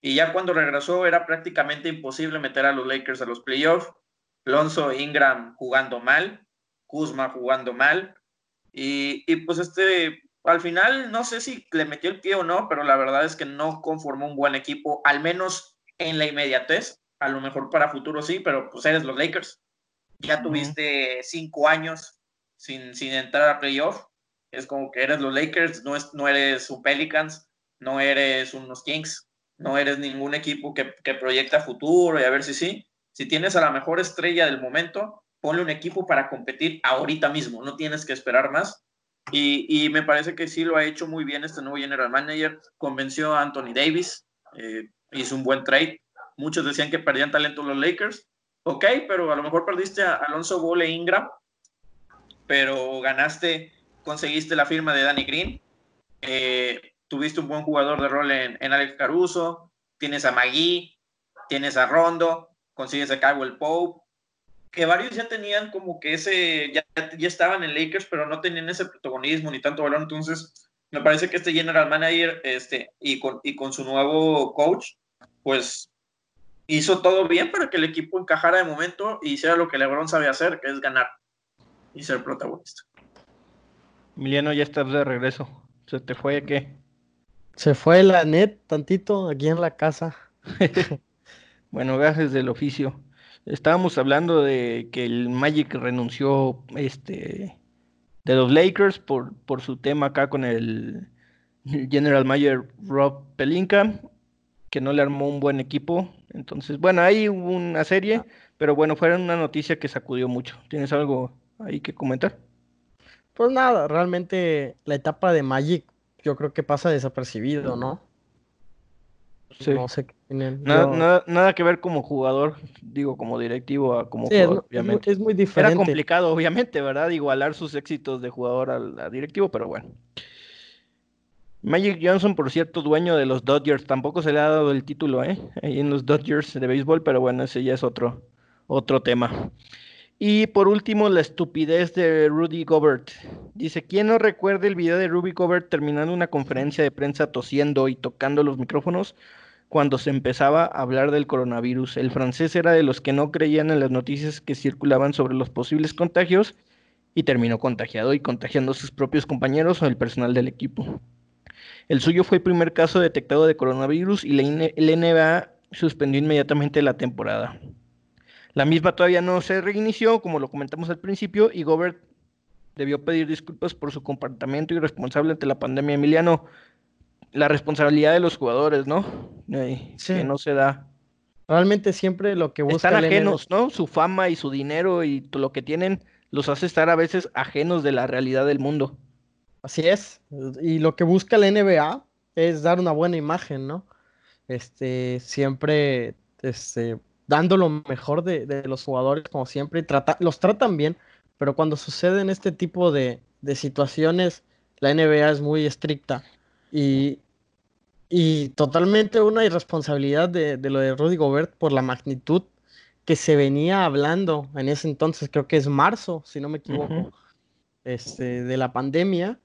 Y ya cuando regresó era prácticamente imposible meter a los Lakers a los playoffs. Lonzo Ingram jugando mal Kuzma jugando mal. Y, pues este, al final no sé si le metió el pie o no, pero la verdad es que no conformó un buen equipo, al menos en la inmediatez. A lo mejor para futuro sí, pero pues eres los Lakers. Ya tuviste cinco años sin, sin entrar a playoff. Es como que eres los Lakers, no, es, no eres un Pelicans, no eres unos Kings, no eres ningún equipo que, que proyecta futuro y a ver si sí. Si tienes a la mejor estrella del momento, ponle un equipo para competir ahorita mismo, no tienes que esperar más. Y, me parece que sí lo ha hecho muy bien este nuevo general manager, convenció a Anthony Davis, eh, hizo un buen trade. Muchos decían que perdían talento los Lakers. Ok, pero a lo mejor perdiste a Alonso Bole Ingram, pero ganaste, conseguiste la firma de Danny Green, eh, tuviste un buen jugador de rol en, en Alex Caruso, tienes a Magui, tienes a Rondo, consigues a Caldwell Pope, que varios ya tenían como que ese, ya, ya estaban en Lakers, pero no tenían ese protagonismo ni tanto valor. Entonces, me parece que este general manager este, y, con, y con su nuevo coach, pues hizo todo bien para que el equipo encajara de momento y hiciera lo que LeBron sabe hacer, que es ganar y ser protagonista. Emiliano, ya estás de regreso. ¿Se te fue qué? Se fue la net tantito aquí en la casa. bueno, gajes del oficio. Estábamos hablando de que el Magic renunció este, de los Lakers por, por su tema acá con el General Manager Rob Pelinka, que no le armó un buen equipo. Entonces, bueno, hay una serie, pero bueno, fue una noticia que sacudió mucho. ¿Tienes algo ahí que comentar? Pues nada, realmente la etapa de Magic yo creo que pasa desapercibido, ¿no? No sé nada, nada, que ver como jugador, digo, como directivo como jugador, obviamente. Es muy, diferente. Era complicado, obviamente, ¿verdad? Igualar sus éxitos de jugador al, directivo, pero bueno. Magic Johnson, por cierto, dueño de los Dodgers, tampoco se le ha dado el título, ¿eh? Ahí en los Dodgers de béisbol, pero bueno, ese ya es otro, otro tema. Y por último, la estupidez de Rudy Gobert. Dice, ¿quién no recuerda el video de Rudy Gobert terminando una conferencia de prensa tosiendo y tocando los micrófonos? cuando se empezaba a hablar del coronavirus. El francés era de los que no creían en las noticias que circulaban sobre los posibles contagios y terminó contagiado y contagiando a sus propios compañeros o el personal del equipo. El suyo fue el primer caso detectado de coronavirus y la NBA suspendió inmediatamente la temporada. La misma todavía no se reinició, como lo comentamos al principio, y Gobert debió pedir disculpas por su comportamiento irresponsable ante la pandemia. Emiliano, la responsabilidad de los jugadores, ¿no? sí. Que no se da. Realmente siempre lo que buscan. Están ajenos, ¿no? Su fama y su dinero y lo que tienen los hace estar a veces ajenos de la realidad del mundo. Así es. Y lo que busca la NBA es dar una buena imagen, ¿no? Este, siempre, este, dando lo mejor de, los jugadores, como siempre, y trata, los tratan bien, pero cuando suceden este tipo de, de situaciones, la NBA es muy estricta. Y, y totalmente una irresponsabilidad de, de, lo de Rudy Gobert por la magnitud que se venía hablando en ese entonces, creo que es marzo, si no me equivoco, este, de la pandemia,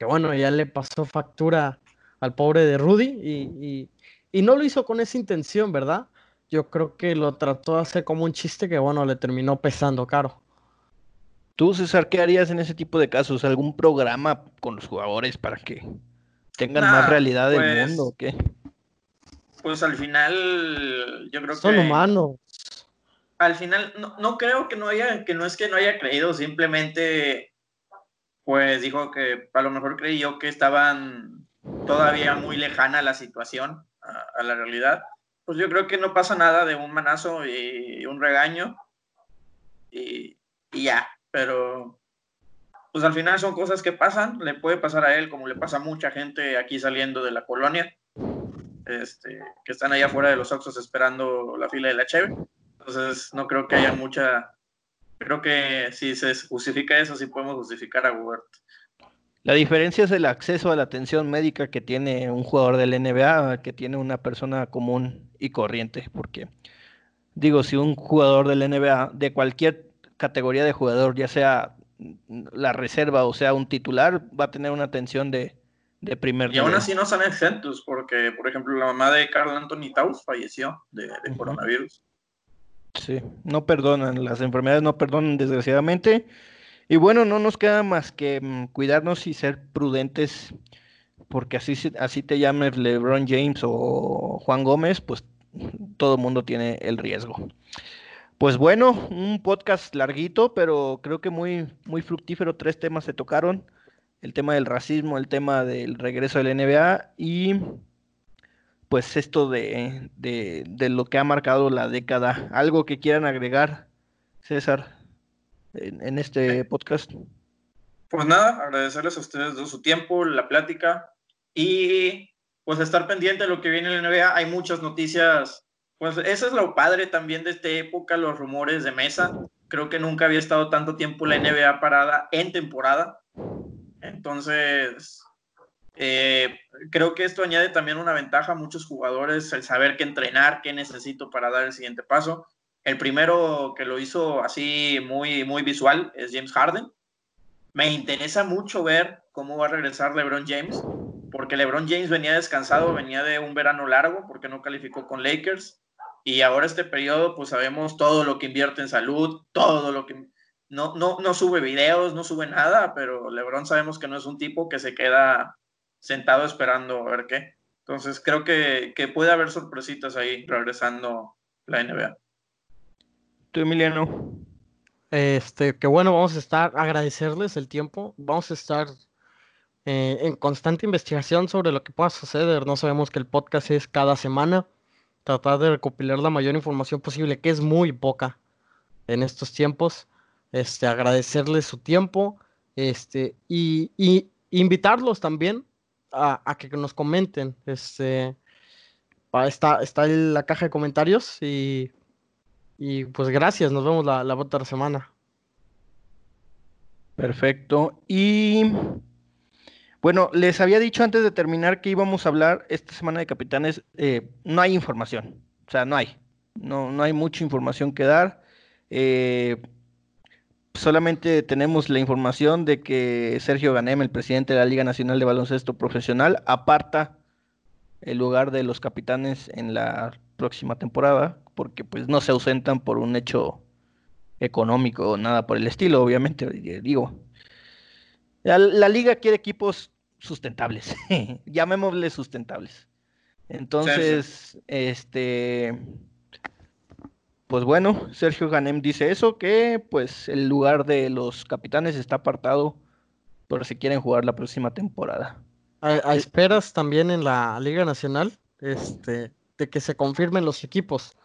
que bueno, ya le pasó factura al pobre de Rudy y, y, no lo hizo con esa intención, ¿verdad? Yo creo que lo trató de hacer como un chiste que bueno, le terminó pesando caro. Tú, César, ¿qué harías en ese tipo de casos? ¿Algún programa con los jugadores para que tengan más realidad del pues mundo o qué? Pues al final, yo creo que. Son humanos. Al final, no, no, creo que no haya, que no es que no haya creído, simplemente, pues dijo que a lo mejor creyó que estaban todavía muy lejana la situación a, la realidad. Pues yo creo que no pasa nada de un manazo y un regaño y, ya, pero pues al final son cosas que pasan, le puede pasar a él como le pasa a mucha gente aquí saliendo de la colonia, este, que están allá afuera de los Oxos esperando la fila de la Cheve. Entonces no creo que haya mucha, creo que si se justifica eso, sí podemos justificar a Gobert. La diferencia es el acceso a la atención médica que tiene un jugador del NBA, que tiene una persona común y corriente, porque digo, si un jugador del NBA de cualquier categoría de jugador, ya sea la reserva o sea un titular, va a tener una atención de, de primer Y aún así no son exentos, porque, por ejemplo, la mamá de Carl Anthony Towns falleció de, coronavirus. Sí, no perdonan, las enfermedades no perdonan, desgraciadamente. Y bueno, no nos queda más que mm, cuidarnos y ser prudentes, porque así, así te llames LeBron James o Juan Gómez, pues todo el mundo tiene el riesgo. Pues bueno, un podcast larguito, pero creo que muy, muy fructífero. Tres temas se tocaron. El tema del racismo, el tema del regreso del NBA y pues esto de, de, lo que ha marcado la década. ¿Algo que quieran agregar, César, en, este podcast? Pues nada, agradecerles a ustedes de su tiempo, la plática y pues estar pendiente de lo que viene en la NBA. Hay muchas noticias pues eso es lo padre también de esta época, los rumores de mesa. Creo que nunca había estado tanto tiempo la NBA parada en temporada. Entonces, eh, creo que esto añade también una ventaja a muchos jugadores, el saber qué entrenar, qué necesito para dar el siguiente paso. El primero que lo hizo así muy, muy visual es James Harden. Me interesa mucho ver cómo va a regresar LeBron James, porque LeBron James venía descansado, venía de un verano largo, porque no calificó con Lakers y ahora este periodo, pues sabemos todo lo que invierte en salud, todo lo que... No, no, no sube videos, no sube nada, pero Lebron sabemos que no es un tipo que se queda sentado esperando a ver qué. Entonces creo que, que puede haber sorpresitas ahí regresando la NBA. Tú, Emiliano. Este, que bueno, vamos a estar, agradecerles el tiempo, vamos a estar eh, en constante investigación sobre lo que pueda suceder. No sabemos que el podcast es cada semana tratar de recopilar la mayor información posible, que es muy poca en estos tiempos. Este, agradecerles su tiempo este, y, invitarlos también a, que nos comenten. Este, está, está en la caja de comentarios y, y pues gracias, nos vemos la, la otra semana. Perfecto. Y bueno, les había dicho antes de terminar que íbamos a hablar esta semana de capitanes. Eh, no hay información, o sea, no hay. No, no hay mucha información que dar. Eh, solamente tenemos la información de que Sergio Ganem, el presidente de la Liga Nacional de Baloncesto Profesional, aparta el lugar de los capitanes en la próxima temporada, porque pues no se ausentan por un hecho económico o nada por el estilo, obviamente, digo, la, liga quiere equipos sustentables, llamémosle sustentables. Entonces, este, pues bueno, Sergio Ganem dice eso, que pues el lugar de los capitanes está apartado por si quieren jugar la próxima temporada. A, esperas también en la Liga Nacional este, de que se confirmen los equipos,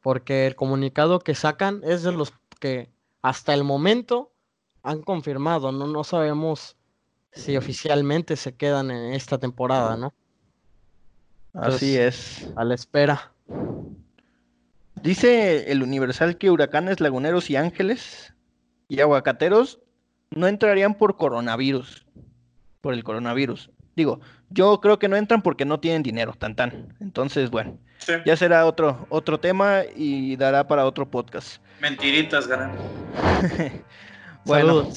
porque el comunicado que sacan es de los que hasta el momento han confirmado, no, no sabemos si oficialmente se quedan en esta temporada, ¿no? Así es. A la espera. Dice el Universal que huracanes, laguneros y ángeles y aguacateros no entrarían por coronavirus, por el coronavirus. Digo, yo creo que no entran porque no tienen dinero, tan tan. Entonces, bueno, ya será otro, otro tema y dará para otro podcast. Mentiritas ganan. bueno,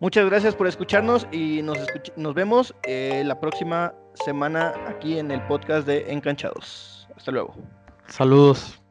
muchas gracias por escucharnos y nos, nos vemos eh, la próxima semana aquí en el podcast de Encanchados. Hasta luego. Saludos.